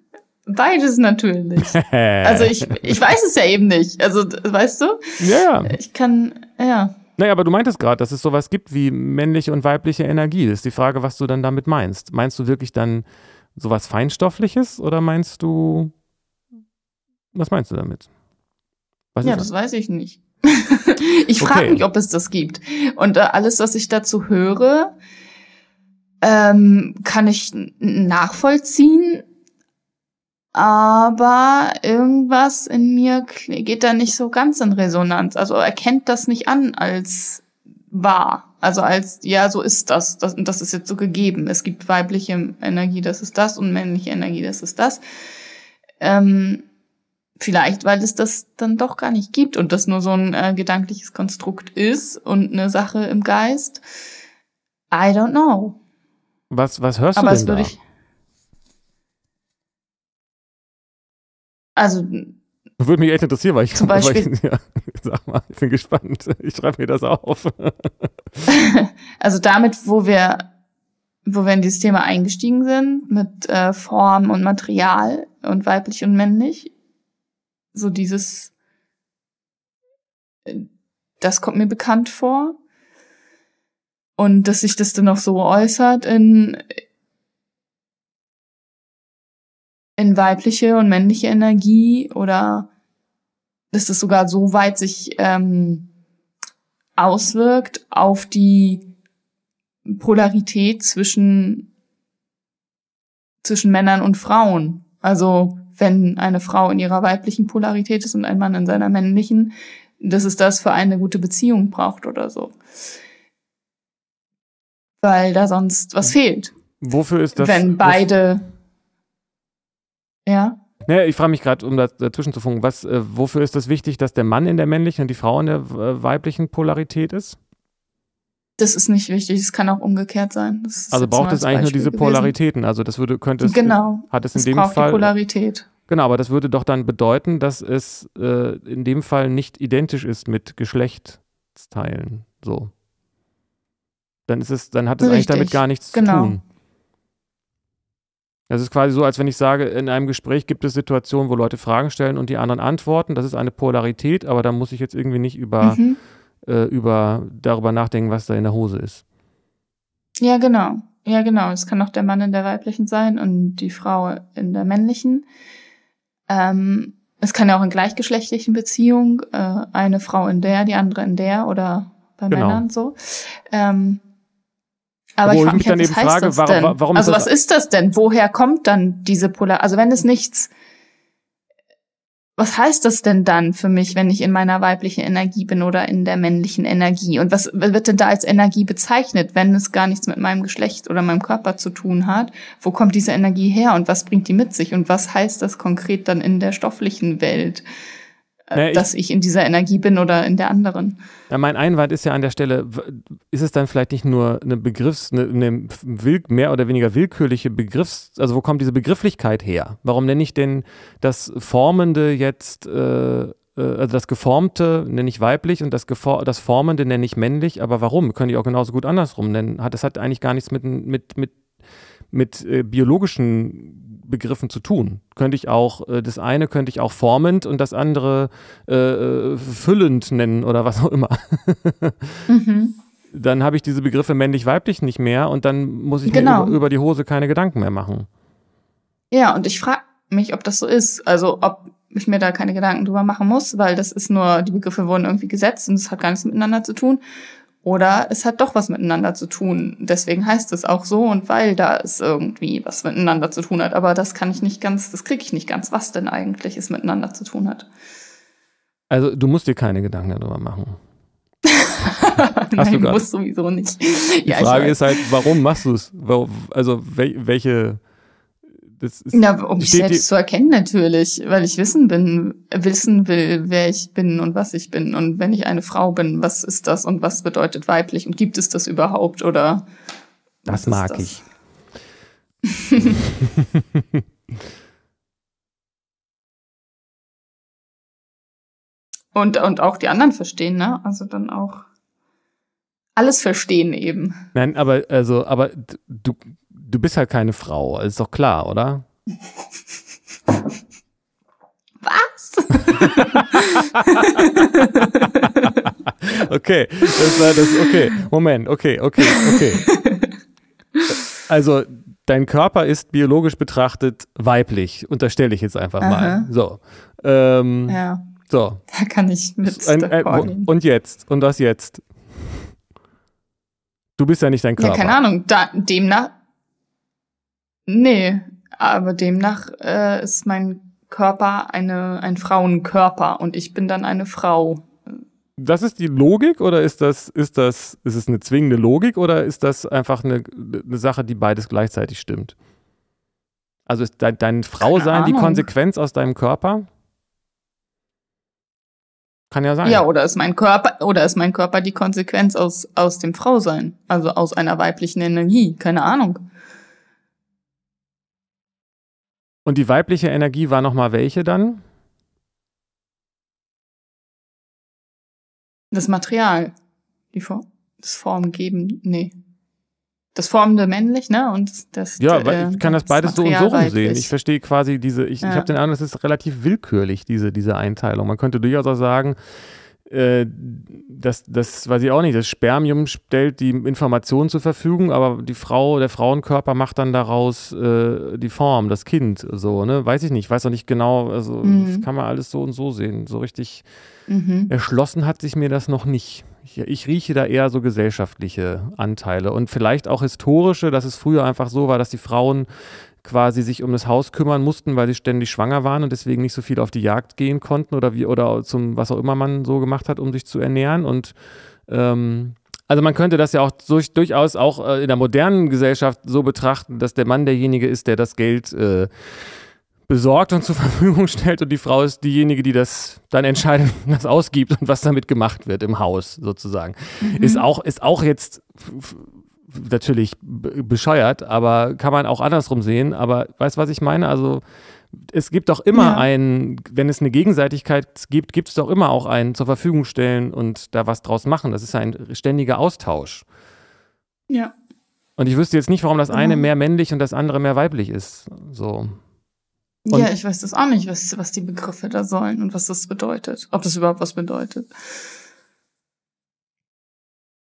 Beides natürlich. [LAUGHS] also ich, ich weiß es ja eben nicht. Also, weißt du? Ja. Ich kann, ja. Naja, aber du meintest gerade, dass es sowas gibt wie männliche und weibliche Energie. Das ist die Frage, was du dann damit meinst. Meinst du wirklich dann sowas Feinstoffliches oder meinst du, was meinst du damit? Was ja, das, das weiß ich nicht. [LAUGHS] ich frage okay. mich, ob es das gibt. Und äh, alles, was ich dazu höre, ähm, kann ich nachvollziehen, aber irgendwas in mir geht da nicht so ganz in Resonanz. Also erkennt das nicht an als wahr. Also als, ja, so ist das. das. Und das ist jetzt so gegeben. Es gibt weibliche Energie, das ist das, und männliche Energie, das ist das. Ähm, vielleicht, weil es das dann doch gar nicht gibt und das nur so ein äh, gedankliches Konstrukt ist und eine Sache im Geist. I don't know. Was, was hörst Aber du denn da? Also. Würde mich echt interessieren, weil ich, zum [LAUGHS] Beispiel, ich, ja, [LAUGHS] sag mal, ich bin gespannt. Ich schreibe mir das auf. [LAUGHS] also damit, wo wir, wo wir in dieses Thema eingestiegen sind, mit äh, Form und Material und weiblich und männlich, so dieses, äh, das kommt mir bekannt vor. Und dass sich das dann auch so äußert in in weibliche und männliche Energie oder dass das sogar so weit sich ähm, auswirkt auf die Polarität zwischen zwischen Männern und Frauen. Also wenn eine Frau in ihrer weiblichen Polarität ist und ein Mann in seiner männlichen, dass es das für eine gute Beziehung braucht oder so. weil da sonst was fehlt. Wofür ist das? Wenn beide. Ja. Ne, ich frage mich gerade, um dazwischen zu funken, was, äh, wofür ist das wichtig, dass der Mann in der männlichen und die Frau in der äh, weiblichen Polarität ist? Das ist nicht wichtig, es kann auch umgekehrt sein. also braucht es eigentlich nur diese gewesen. Polaritäten. Also das würde, könnte es, genau. hat es in es dem braucht Fall. Die Polarität. Genau, aber das würde doch dann bedeuten, dass es äh, in dem Fall nicht identisch ist mit Geschlechtsteilen. So. Dann ist es, dann hat es eigentlich damit gar nichts genau. zu tun. Das ist quasi so, als wenn ich sage, in einem Gespräch gibt es Situationen, wo Leute Fragen stellen und die anderen antworten. Das ist eine Polarität, aber da muss ich jetzt irgendwie nicht über, mhm. äh, über darüber nachdenken, was da in der Hose ist. Ja, genau. Ja, genau. Es kann auch der Mann in der weiblichen sein und die Frau in der männlichen. Ähm, es kann ja auch in gleichgeschlechtlichen Beziehungen äh, eine Frau in der, die andere in der oder bei genau. Männern so. Ähm, aber Wo ich, ich mich dann eben frage, warum, warum Also was ist das denn? Woher kommt dann diese Polar? Also wenn es nichts, was heißt das denn dann für mich, wenn ich in meiner weiblichen Energie bin oder in der männlichen Energie? Und was wird denn da als Energie bezeichnet, wenn es gar nichts mit meinem Geschlecht oder meinem Körper zu tun hat? Wo kommt diese Energie her und was bringt die mit sich? Und was heißt das konkret dann in der stofflichen Welt? Naja, dass ich, ich, in dieser Energie bin oder in der anderen. Ja, mein Einwand ist ja an der Stelle, ist es dann vielleicht nicht nur eine Begriffs-, eine, eine mehr oder weniger willkürliche Begriffs-, also wo kommt diese Begrifflichkeit her? Warum nenne ich denn das Formende jetzt, äh, äh also das Geformte nenne ich weiblich und das, das Formende nenne ich männlich, aber warum? Könnte ich auch genauso gut andersrum nennen. Das hat eigentlich gar nichts mit, mit, mit, mit äh, biologischen Begriffen zu tun. Könnte ich auch, äh, das eine könnte ich auch formend und das andere äh, äh füllend nennen oder was auch immer. [LAUGHS] mhm. Dann habe ich diese Begriffe männlich-weiblich nicht mehr und dann muss ich genau. mir über, über, die Hose keine Gedanken mehr machen. Ja, und ich frage mich, ob das so ist. Also ob ich mir da keine Gedanken drüber machen muss, weil das ist nur, die Begriffe wurden irgendwie gesetzt und es hat gar nichts miteinander zu tun. Oder es hat doch was miteinander zu tun. Deswegen heißt es auch so und weil da es irgendwie was miteinander zu tun hat. Aber das kann ich nicht ganz, das kriege ich nicht ganz, was denn eigentlich es miteinander zu tun hat. Also du musst dir keine Gedanken darüber machen. [LAUGHS] Nein, du musst sowieso nicht. Die ja, Frage ist halt, warum machst du es? Also welche das ist, Na, um mich selbst zu erkennen natürlich, weil ich wissen bin, wissen will, wer ich bin und was ich bin. Und wenn ich eine Frau bin, was ist das und was bedeutet weiblich und gibt es das überhaupt oder? Das mag das? ich. [LAUGHS] und, und auch die anderen verstehen, ne? Also dann auch alles verstehen eben. Nein, aber also, aber du, du bist halt keine Frau, ist doch klar, oder? Was? [LAUGHS] okay, das war das, okay, Moment, okay, okay, okay. Also, dein Körper ist biologisch betrachtet weiblich, unterstelle ich jetzt einfach Aha. mal. So. Ähm, ja. So. Da kann ich mit ein, ein, Und jetzt? Und was jetzt? Du bist ja nicht dein Körper. Ja, keine Ahnung. Da, demnach, Nee, aber demnach äh, ist mein Körper eine, ein Frauenkörper und ich bin dann eine Frau. Das ist die Logik oder ist das, ist das, ist es eine zwingende Logik oder ist das einfach eine, eine Sache, die beides gleichzeitig stimmt? Also ist dein, dein Frausein die Konsequenz aus deinem Körper? Kann ja sein. Ja, oder ist mein Körper, oder ist mein Körper die Konsequenz aus, aus dem Frausein? Also aus einer weiblichen Energie? Keine Ahnung. Und die weibliche Energie war nochmal welche dann? Das Material. Die Form, das Formgeben, nee. Das Formende männlich, ne? Und das. Ja, äh, ich kann das, das beides so und so rumsehen. Ich verstehe quasi diese, ich, ja. ich habe den Eindruck, es ist relativ willkürlich, diese, diese Einteilung. Man könnte durchaus auch sagen, äh, das, das weiß ich auch nicht. Das Spermium stellt die Informationen zur Verfügung, aber die Frau, der Frauenkörper macht dann daraus äh, die Form, das Kind, so, ne? Weiß ich nicht, weiß auch nicht genau, also mhm. das kann man alles so und so sehen. So richtig mhm. erschlossen hat sich mir das noch nicht. Ich, ich, rieche da eher so gesellschaftliche Anteile und vielleicht auch historische, dass es früher einfach so war, dass die Frauen quasi sich um das Haus kümmern mussten, weil sie ständig schwanger waren und deswegen nicht so viel auf die Jagd gehen konnten oder wie oder zum was auch immer man so gemacht hat, um sich zu ernähren und ähm, Also man könnte das ja auch durch, durchaus auch äh, in der modernen Gesellschaft so betrachten, dass der Mann derjenige ist, der das Geld äh, besorgt und zur [LAUGHS] Verfügung stellt und die Frau ist diejenige, die das dann entscheidet, [LAUGHS] das ausgibt und was damit gemacht wird im Haus sozusagen. Mhm. Ist auch ist auch jetzt natürlich bescheuert, aber kann man auch andersrum sehen. Aber weißt du, was ich meine? Also es gibt doch immer ja. ein, wenn es eine Gegenseitigkeit gibt, gibt es doch immer auch ein zur Verfügung stellen und da was draus machen. Das ist ein ständiger Austausch. Ja. Und ich wüsste jetzt nicht, warum das eine mehr männlich und das andere mehr weiblich ist. So. Und ja, ich weiß das auch nicht, was, was die Begriffe da sollen und was das bedeutet. Ob das überhaupt was bedeutet.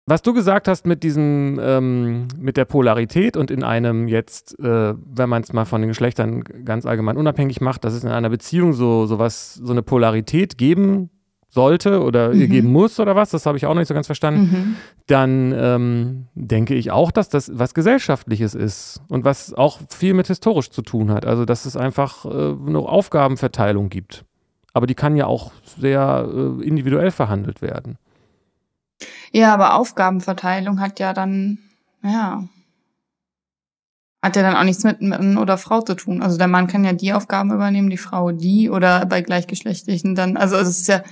Was du gesagt hast mit diesem, ähm, mit der Polarität und in einem jetzt, äh, wenn man es mal von den Geschlechtern ganz allgemein unabhängig macht, dass es in einer Beziehung so, so was, so eine Polarität geben sollte oder mhm. geben muss oder was, das habe ich auch noch nicht so ganz verstanden, mhm. dann ähm, denke ich auch, dass das was Gesellschaftliches ist und was auch viel mit historisch zu tun hat. Also dass es einfach äh, eine Aufgabenverteilung gibt. Aber die kann ja auch sehr äh, individuell verhandelt werden. Ja, aber Aufgabenverteilung hat ja dann, ja, hat ja dann auch nichts mit Mann oder Frau zu tun. Also der Mann kann ja die Aufgaben übernehmen, die Frau die oder bei gleichgeschlechtlichen dann. Also es ist ja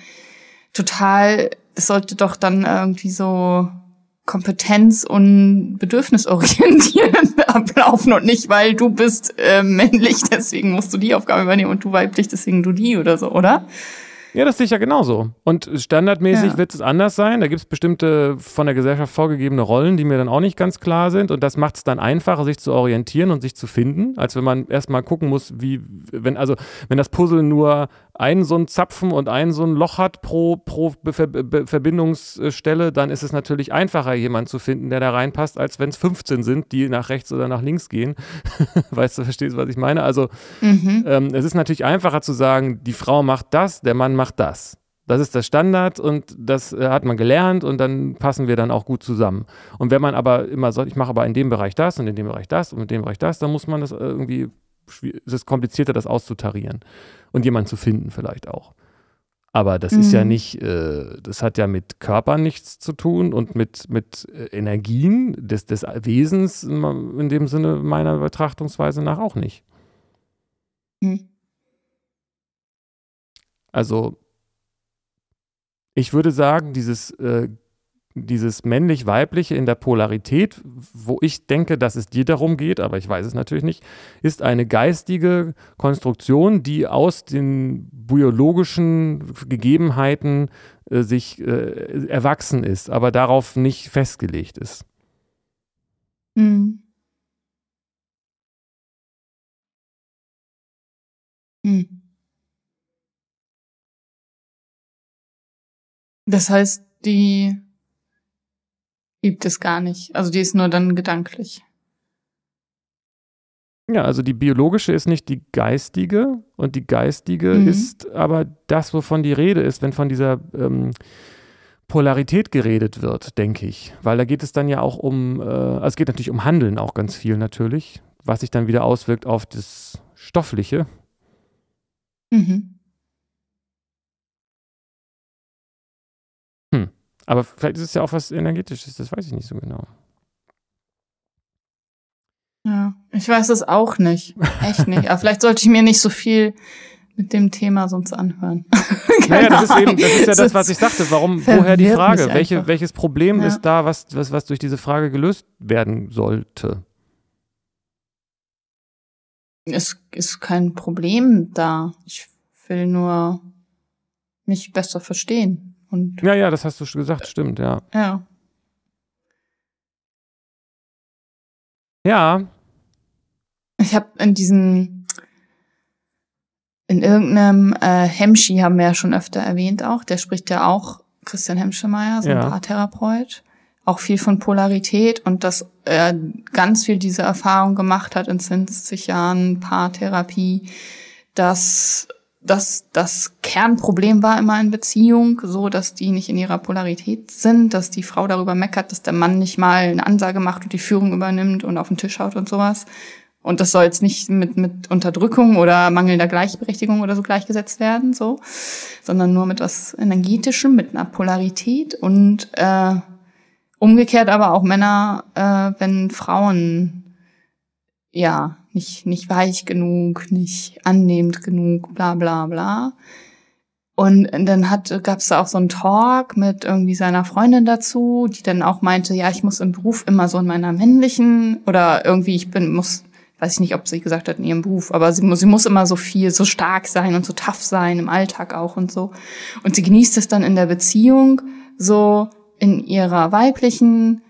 total, es sollte doch dann irgendwie so Kompetenz- und bedürfnisorientiert [LAUGHS] ablaufen und nicht, weil du bist äh, männlich, deswegen musst du die Aufgabe übernehmen und du weiblich, deswegen du die oder so, oder? Ja, das sehe ich ja genauso. Und standardmäßig ja. wird es anders sein. Da gibt es bestimmte von der Gesellschaft vorgegebene Rollen, die mir dann auch nicht ganz klar sind. Und das macht es dann einfacher, sich zu orientieren und sich zu finden, als wenn man erstmal gucken muss, wie, wenn, also, wenn das Puzzle nur einen so einen Zapfen und einen so ein Loch hat pro, pro Ver Verbindungsstelle, dann ist es natürlich einfacher, jemanden zu finden, der da reinpasst, als wenn es 15 sind, die nach rechts oder nach links gehen. [LAUGHS] weißt du, verstehst du, was ich meine? Also, mhm. ähm, es ist natürlich einfacher zu sagen, die Frau macht das, der Mann macht das. Das ist der Standard und das äh, hat man gelernt und dann passen wir dann auch gut zusammen. Und wenn man aber immer sagt, ich mache aber in dem Bereich das und in dem Bereich das und in dem Bereich das, dann muss man das irgendwie, es ist komplizierter, das auszutarieren und jemanden zu finden vielleicht auch. Aber das mhm. ist ja mhm. nicht, äh, das hat ja mit Körpern nichts zu tun und mit, mit äh, Energien des, des Wesens in dem Sinne meiner Betrachtungsweise nach auch nicht. Mhm. Also, ich würde sagen, dieses, äh, dieses männlich-weibliche in der Polarität, wo ich denke, dass es dir darum geht, aber ich weiß es natürlich nicht, ist eine geistige Konstruktion, die aus den biologischen Gegebenheiten äh, sich äh, erwachsen ist, aber darauf nicht festgelegt ist. Hm. Hm. Das heißt, die gibt es gar nicht. Also die ist nur dann gedanklich. Ja, also die biologische ist nicht die geistige und die geistige mhm. ist aber das, wovon die Rede ist, wenn von dieser ähm, Polarität geredet wird, denke ich. Weil da geht es dann ja auch um, äh, also es geht natürlich um Handeln auch ganz viel natürlich, was sich dann wieder auswirkt auf das Stoffliche. Mhm. Aber vielleicht ist es ja auch was Energetisches, das weiß ich nicht so genau. Ja, ich weiß es auch nicht. Echt nicht. Aber vielleicht sollte ich mir nicht so viel mit dem Thema sonst anhören. [LAUGHS] naja, das ist eben, das ist ja das, was ich sagte. Warum, woher die Frage? Welche, welches Problem ja. ist da, was, was, was durch diese Frage gelöst werden sollte? Es ist kein Problem da. Ich will nur mich besser verstehen. Und ja, ja, das hast du schon gesagt, stimmt, ja. Ja. Ja. Ich habe in diesem, in irgendeinem äh, Hemschi haben wir ja schon öfter erwähnt auch, der spricht ja auch, Christian Hemschemeyer, so ein ja. Paartherapeut, auch viel von Polarität und dass er ganz viel diese Erfahrung gemacht hat in 20 Jahren Paartherapie, dass dass das Kernproblem war immer in Beziehung, so dass die nicht in ihrer Polarität sind, dass die Frau darüber meckert, dass der Mann nicht mal eine Ansage macht und die Führung übernimmt und auf den Tisch haut und sowas. Und das soll jetzt nicht mit, mit Unterdrückung oder mangelnder Gleichberechtigung oder so gleichgesetzt werden, so, sondern nur mit was Energetischem, mit einer Polarität und äh, Umgekehrt aber auch Männer, äh, wenn Frauen ja nicht, nicht weich genug, nicht annehmend genug, bla bla bla. Und dann hat, gab es da auch so einen Talk mit irgendwie seiner Freundin dazu, die dann auch meinte, ja, ich muss im Beruf immer so in meiner männlichen oder irgendwie ich bin muss, weiß ich nicht, ob sie gesagt hat in ihrem Beruf, aber sie muss, sie muss immer so viel, so stark sein und so tough sein im Alltag auch und so. Und sie genießt es dann in der Beziehung so in ihrer weiblichen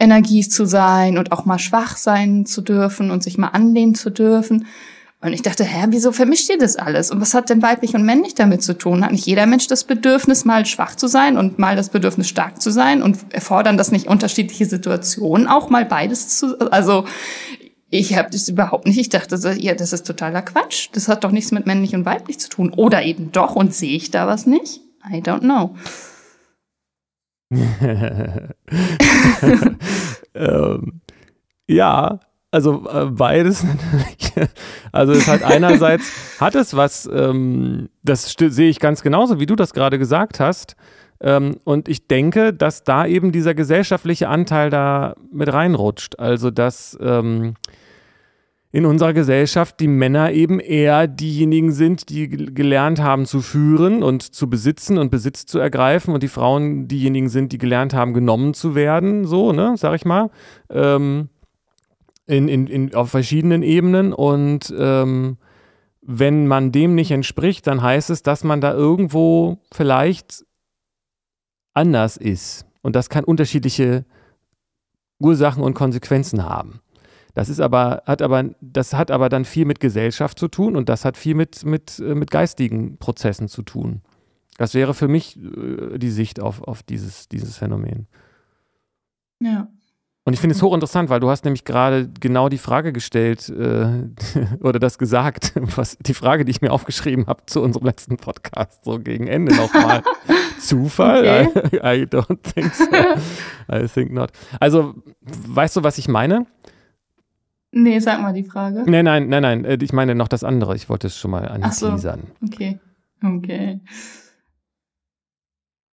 Energie zu sein und auch mal schwach sein zu dürfen und sich mal anlehnen zu dürfen. Und ich dachte, hä, wieso vermischt ihr das alles? Und was hat denn weiblich und männlich damit zu tun? Hat nicht jeder Mensch das Bedürfnis, mal schwach zu sein und mal das Bedürfnis, stark zu sein? Und erfordern das nicht unterschiedliche Situationen, auch mal beides zu, also, ich habe das überhaupt nicht. Ich dachte, ja, das ist totaler Quatsch. Das hat doch nichts mit männlich und weiblich zu tun. Oder eben doch. Und sehe ich da was nicht? I don't know. [LAUGHS] ähm, ja, also äh, beides [LAUGHS] natürlich. Also es hat einerseits, hat es was, ähm, das sehe ich ganz genauso, wie du das gerade gesagt hast. Ähm, und ich denke, dass da eben dieser gesellschaftliche Anteil da mit reinrutscht. Also dass ähm, in unserer Gesellschaft die Männer eben eher diejenigen sind, die gelernt haben zu führen und zu besitzen und Besitz zu ergreifen und die Frauen diejenigen sind, die gelernt haben, genommen zu werden, so, ne, sag ich mal, ähm, in, in, in, auf verschiedenen Ebenen und ähm, wenn man dem nicht entspricht, dann heißt es, dass man da irgendwo vielleicht anders ist und das kann unterschiedliche Ursachen und Konsequenzen haben. Das ist aber, hat aber, das hat aber dann viel mit Gesellschaft zu tun und das hat viel mit, mit, äh, mit geistigen Prozessen zu tun. Das wäre für mich äh, die Sicht auf, auf dieses, dieses Phänomen. Ja. Und ich finde es hochinteressant, weil du hast nämlich gerade genau die Frage gestellt äh, [LAUGHS] oder das gesagt, was die Frage, die ich mir aufgeschrieben habe zu unserem letzten Podcast, so gegen Ende nochmal. [LAUGHS] Zufall? Okay. I, [LAUGHS] I, don't think so. I think not. Also, weißt du, was ich meine? Nee, sag mal die Frage. Nein, nein, nein, nein. Äh, ich meine noch das andere. Ich wollte es schon mal anteasern. So, okay. Okay.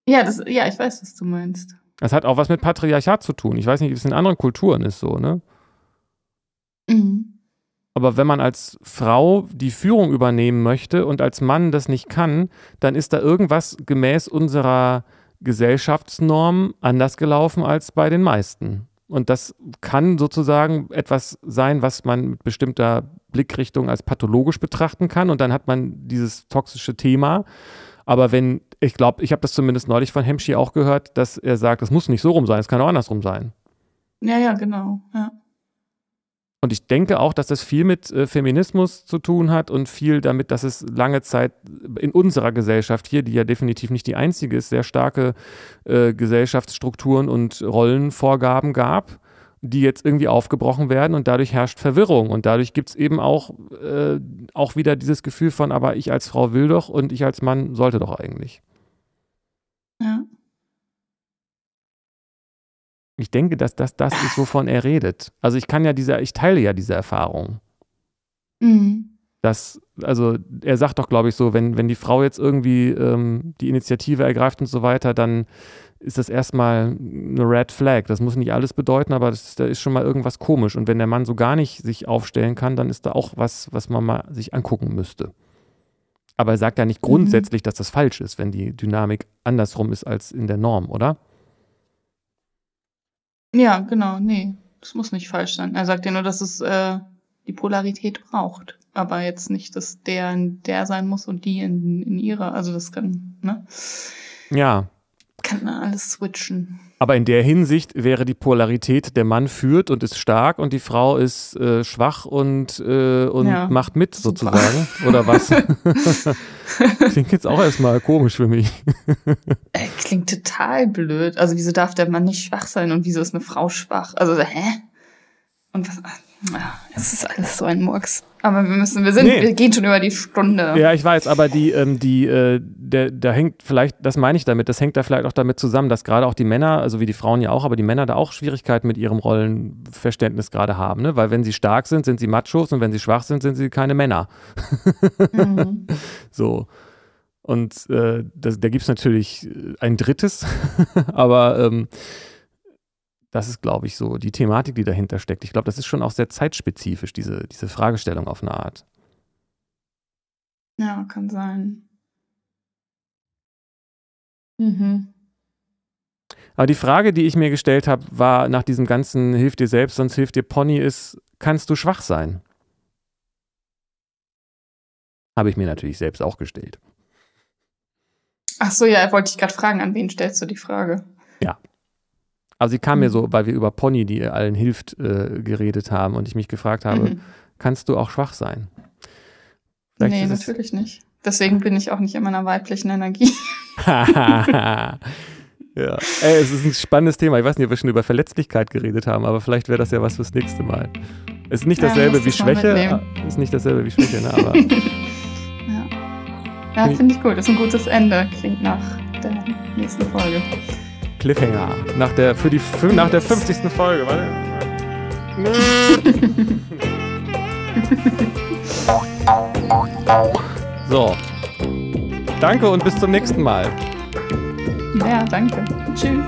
Ja, das, ja, ich weiß, was du meinst. Das hat auch was mit Patriarchat zu tun. Ich weiß nicht, wie es in anderen Kulturen ist so, ne? Mhm. Aber wenn man als Frau die Führung übernehmen möchte und als Mann das nicht kann, dann ist da irgendwas gemäß unserer Gesellschaftsnorm anders gelaufen als bei den meisten. Und das kann sozusagen etwas sein, was man mit bestimmter Blickrichtung als pathologisch betrachten kann. Und dann hat man dieses toxische Thema. Aber wenn, ich glaube, ich habe das zumindest neulich von Hemschi auch gehört, dass er sagt, es muss nicht so rum sein, es kann auch andersrum sein. Ja, ja, genau. Ja. Und ich denke auch, dass das viel mit äh, Feminismus zu tun hat und viel damit, dass es lange Zeit in unserer Gesellschaft hier, die ja definitiv nicht die einzige ist, sehr starke äh, Gesellschaftsstrukturen und Rollenvorgaben gab, die jetzt irgendwie aufgebrochen werden und dadurch herrscht Verwirrung. Und dadurch gibt es eben auch, äh, auch wieder dieses Gefühl von, aber ich als Frau will doch und ich als Mann sollte doch eigentlich. Ja. Ich denke, dass das das ist, wovon er redet. Also ich kann ja diese, ich teile ja diese Erfahrung. Mhm. Das, also er sagt doch, glaube ich, so, wenn, wenn die Frau jetzt irgendwie ähm, die Initiative ergreift und so weiter, dann ist das erstmal eine Red Flag. Das muss nicht alles bedeuten, aber das, da ist schon mal irgendwas komisch. Und wenn der Mann so gar nicht sich aufstellen kann, dann ist da auch was, was man mal sich angucken müsste. Aber er sagt ja nicht mhm. grundsätzlich, mhm. dass das falsch ist, wenn die Dynamik andersrum ist als in der Norm, oder? Ja, genau, nee, das muss nicht falsch sein. Er sagt ja nur, dass es äh, die Polarität braucht, aber jetzt nicht, dass der in der sein muss und die in, in ihrer. Also das kann, ne? Ja. Kann man alles switchen. Aber in der Hinsicht wäre die Polarität, der Mann führt und ist stark und die Frau ist äh, schwach und, äh, und ja, macht mit super. sozusagen. Oder was? [LAUGHS] Klingt jetzt auch erstmal komisch für mich. Klingt total blöd. Also wieso darf der Mann nicht schwach sein und wieso ist eine Frau schwach? Also hä? Und was? Es ist alles so ein Murks. Aber wir müssen, wir sind, nee. wir gehen schon über die Stunde. Ja, ich weiß, aber die, ähm, die, äh, der, da hängt vielleicht, das meine ich damit, das hängt da vielleicht auch damit zusammen, dass gerade auch die Männer, also wie die Frauen ja auch, aber die Männer da auch Schwierigkeiten mit ihrem Rollenverständnis gerade haben, ne? Weil wenn sie stark sind, sind sie Machos und wenn sie schwach sind, sind sie keine Männer. Mhm. [LAUGHS] so. Und äh, das, da gibt es natürlich ein drittes, [LAUGHS] aber ähm, Das ist, glaube ich, so die Thematik, die dahinter steckt. Ich glaube, das ist schon auch sehr zeitspezifisch, diese, diese Fragestellung auf eine Art. Ja, kann sein. Mhm. Aber die Frage, die ich mir gestellt habe, war nach diesem ganzen Hilf dir selbst, sonst hilft dir Pony, ist, kannst du schwach sein? Habe ich mir natürlich selbst auch gestellt. Ach so, ja, wollte ich gerade fragen, an wen stellst du die Frage? Ja. Also sie kam mhm. mir so, Mhm. weil wir über Pony, die allen hilft, äh, geredet haben und ich mich gefragt habe, Mhm. kannst du auch schwach sein? Vielleicht Nee, es- natürlich nicht. Deswegen bin ich auch nicht in meiner weiblichen Energie. [LAUGHS] ja. Ey, es ist ein spannendes Thema. Ich weiß nicht, ob wir schon über Verletzlichkeit geredet haben, aber vielleicht wäre das ja was fürs nächste Mal. Ist nicht Ja, dasselbe muss wie Schwäche. mitnehmen. Ist nicht dasselbe wie Schwäche, ne? Aber [LAUGHS] ja, ja finde ich gut. Ist ein gutes Ende. Klingt nach der nächsten Folge. Cliffhanger. Nach der, für die, fün- nach der 50. Folge. Warte. [LAUGHS] So. Danke und bis zum nächsten Mal. Ja, danke. Tschüss.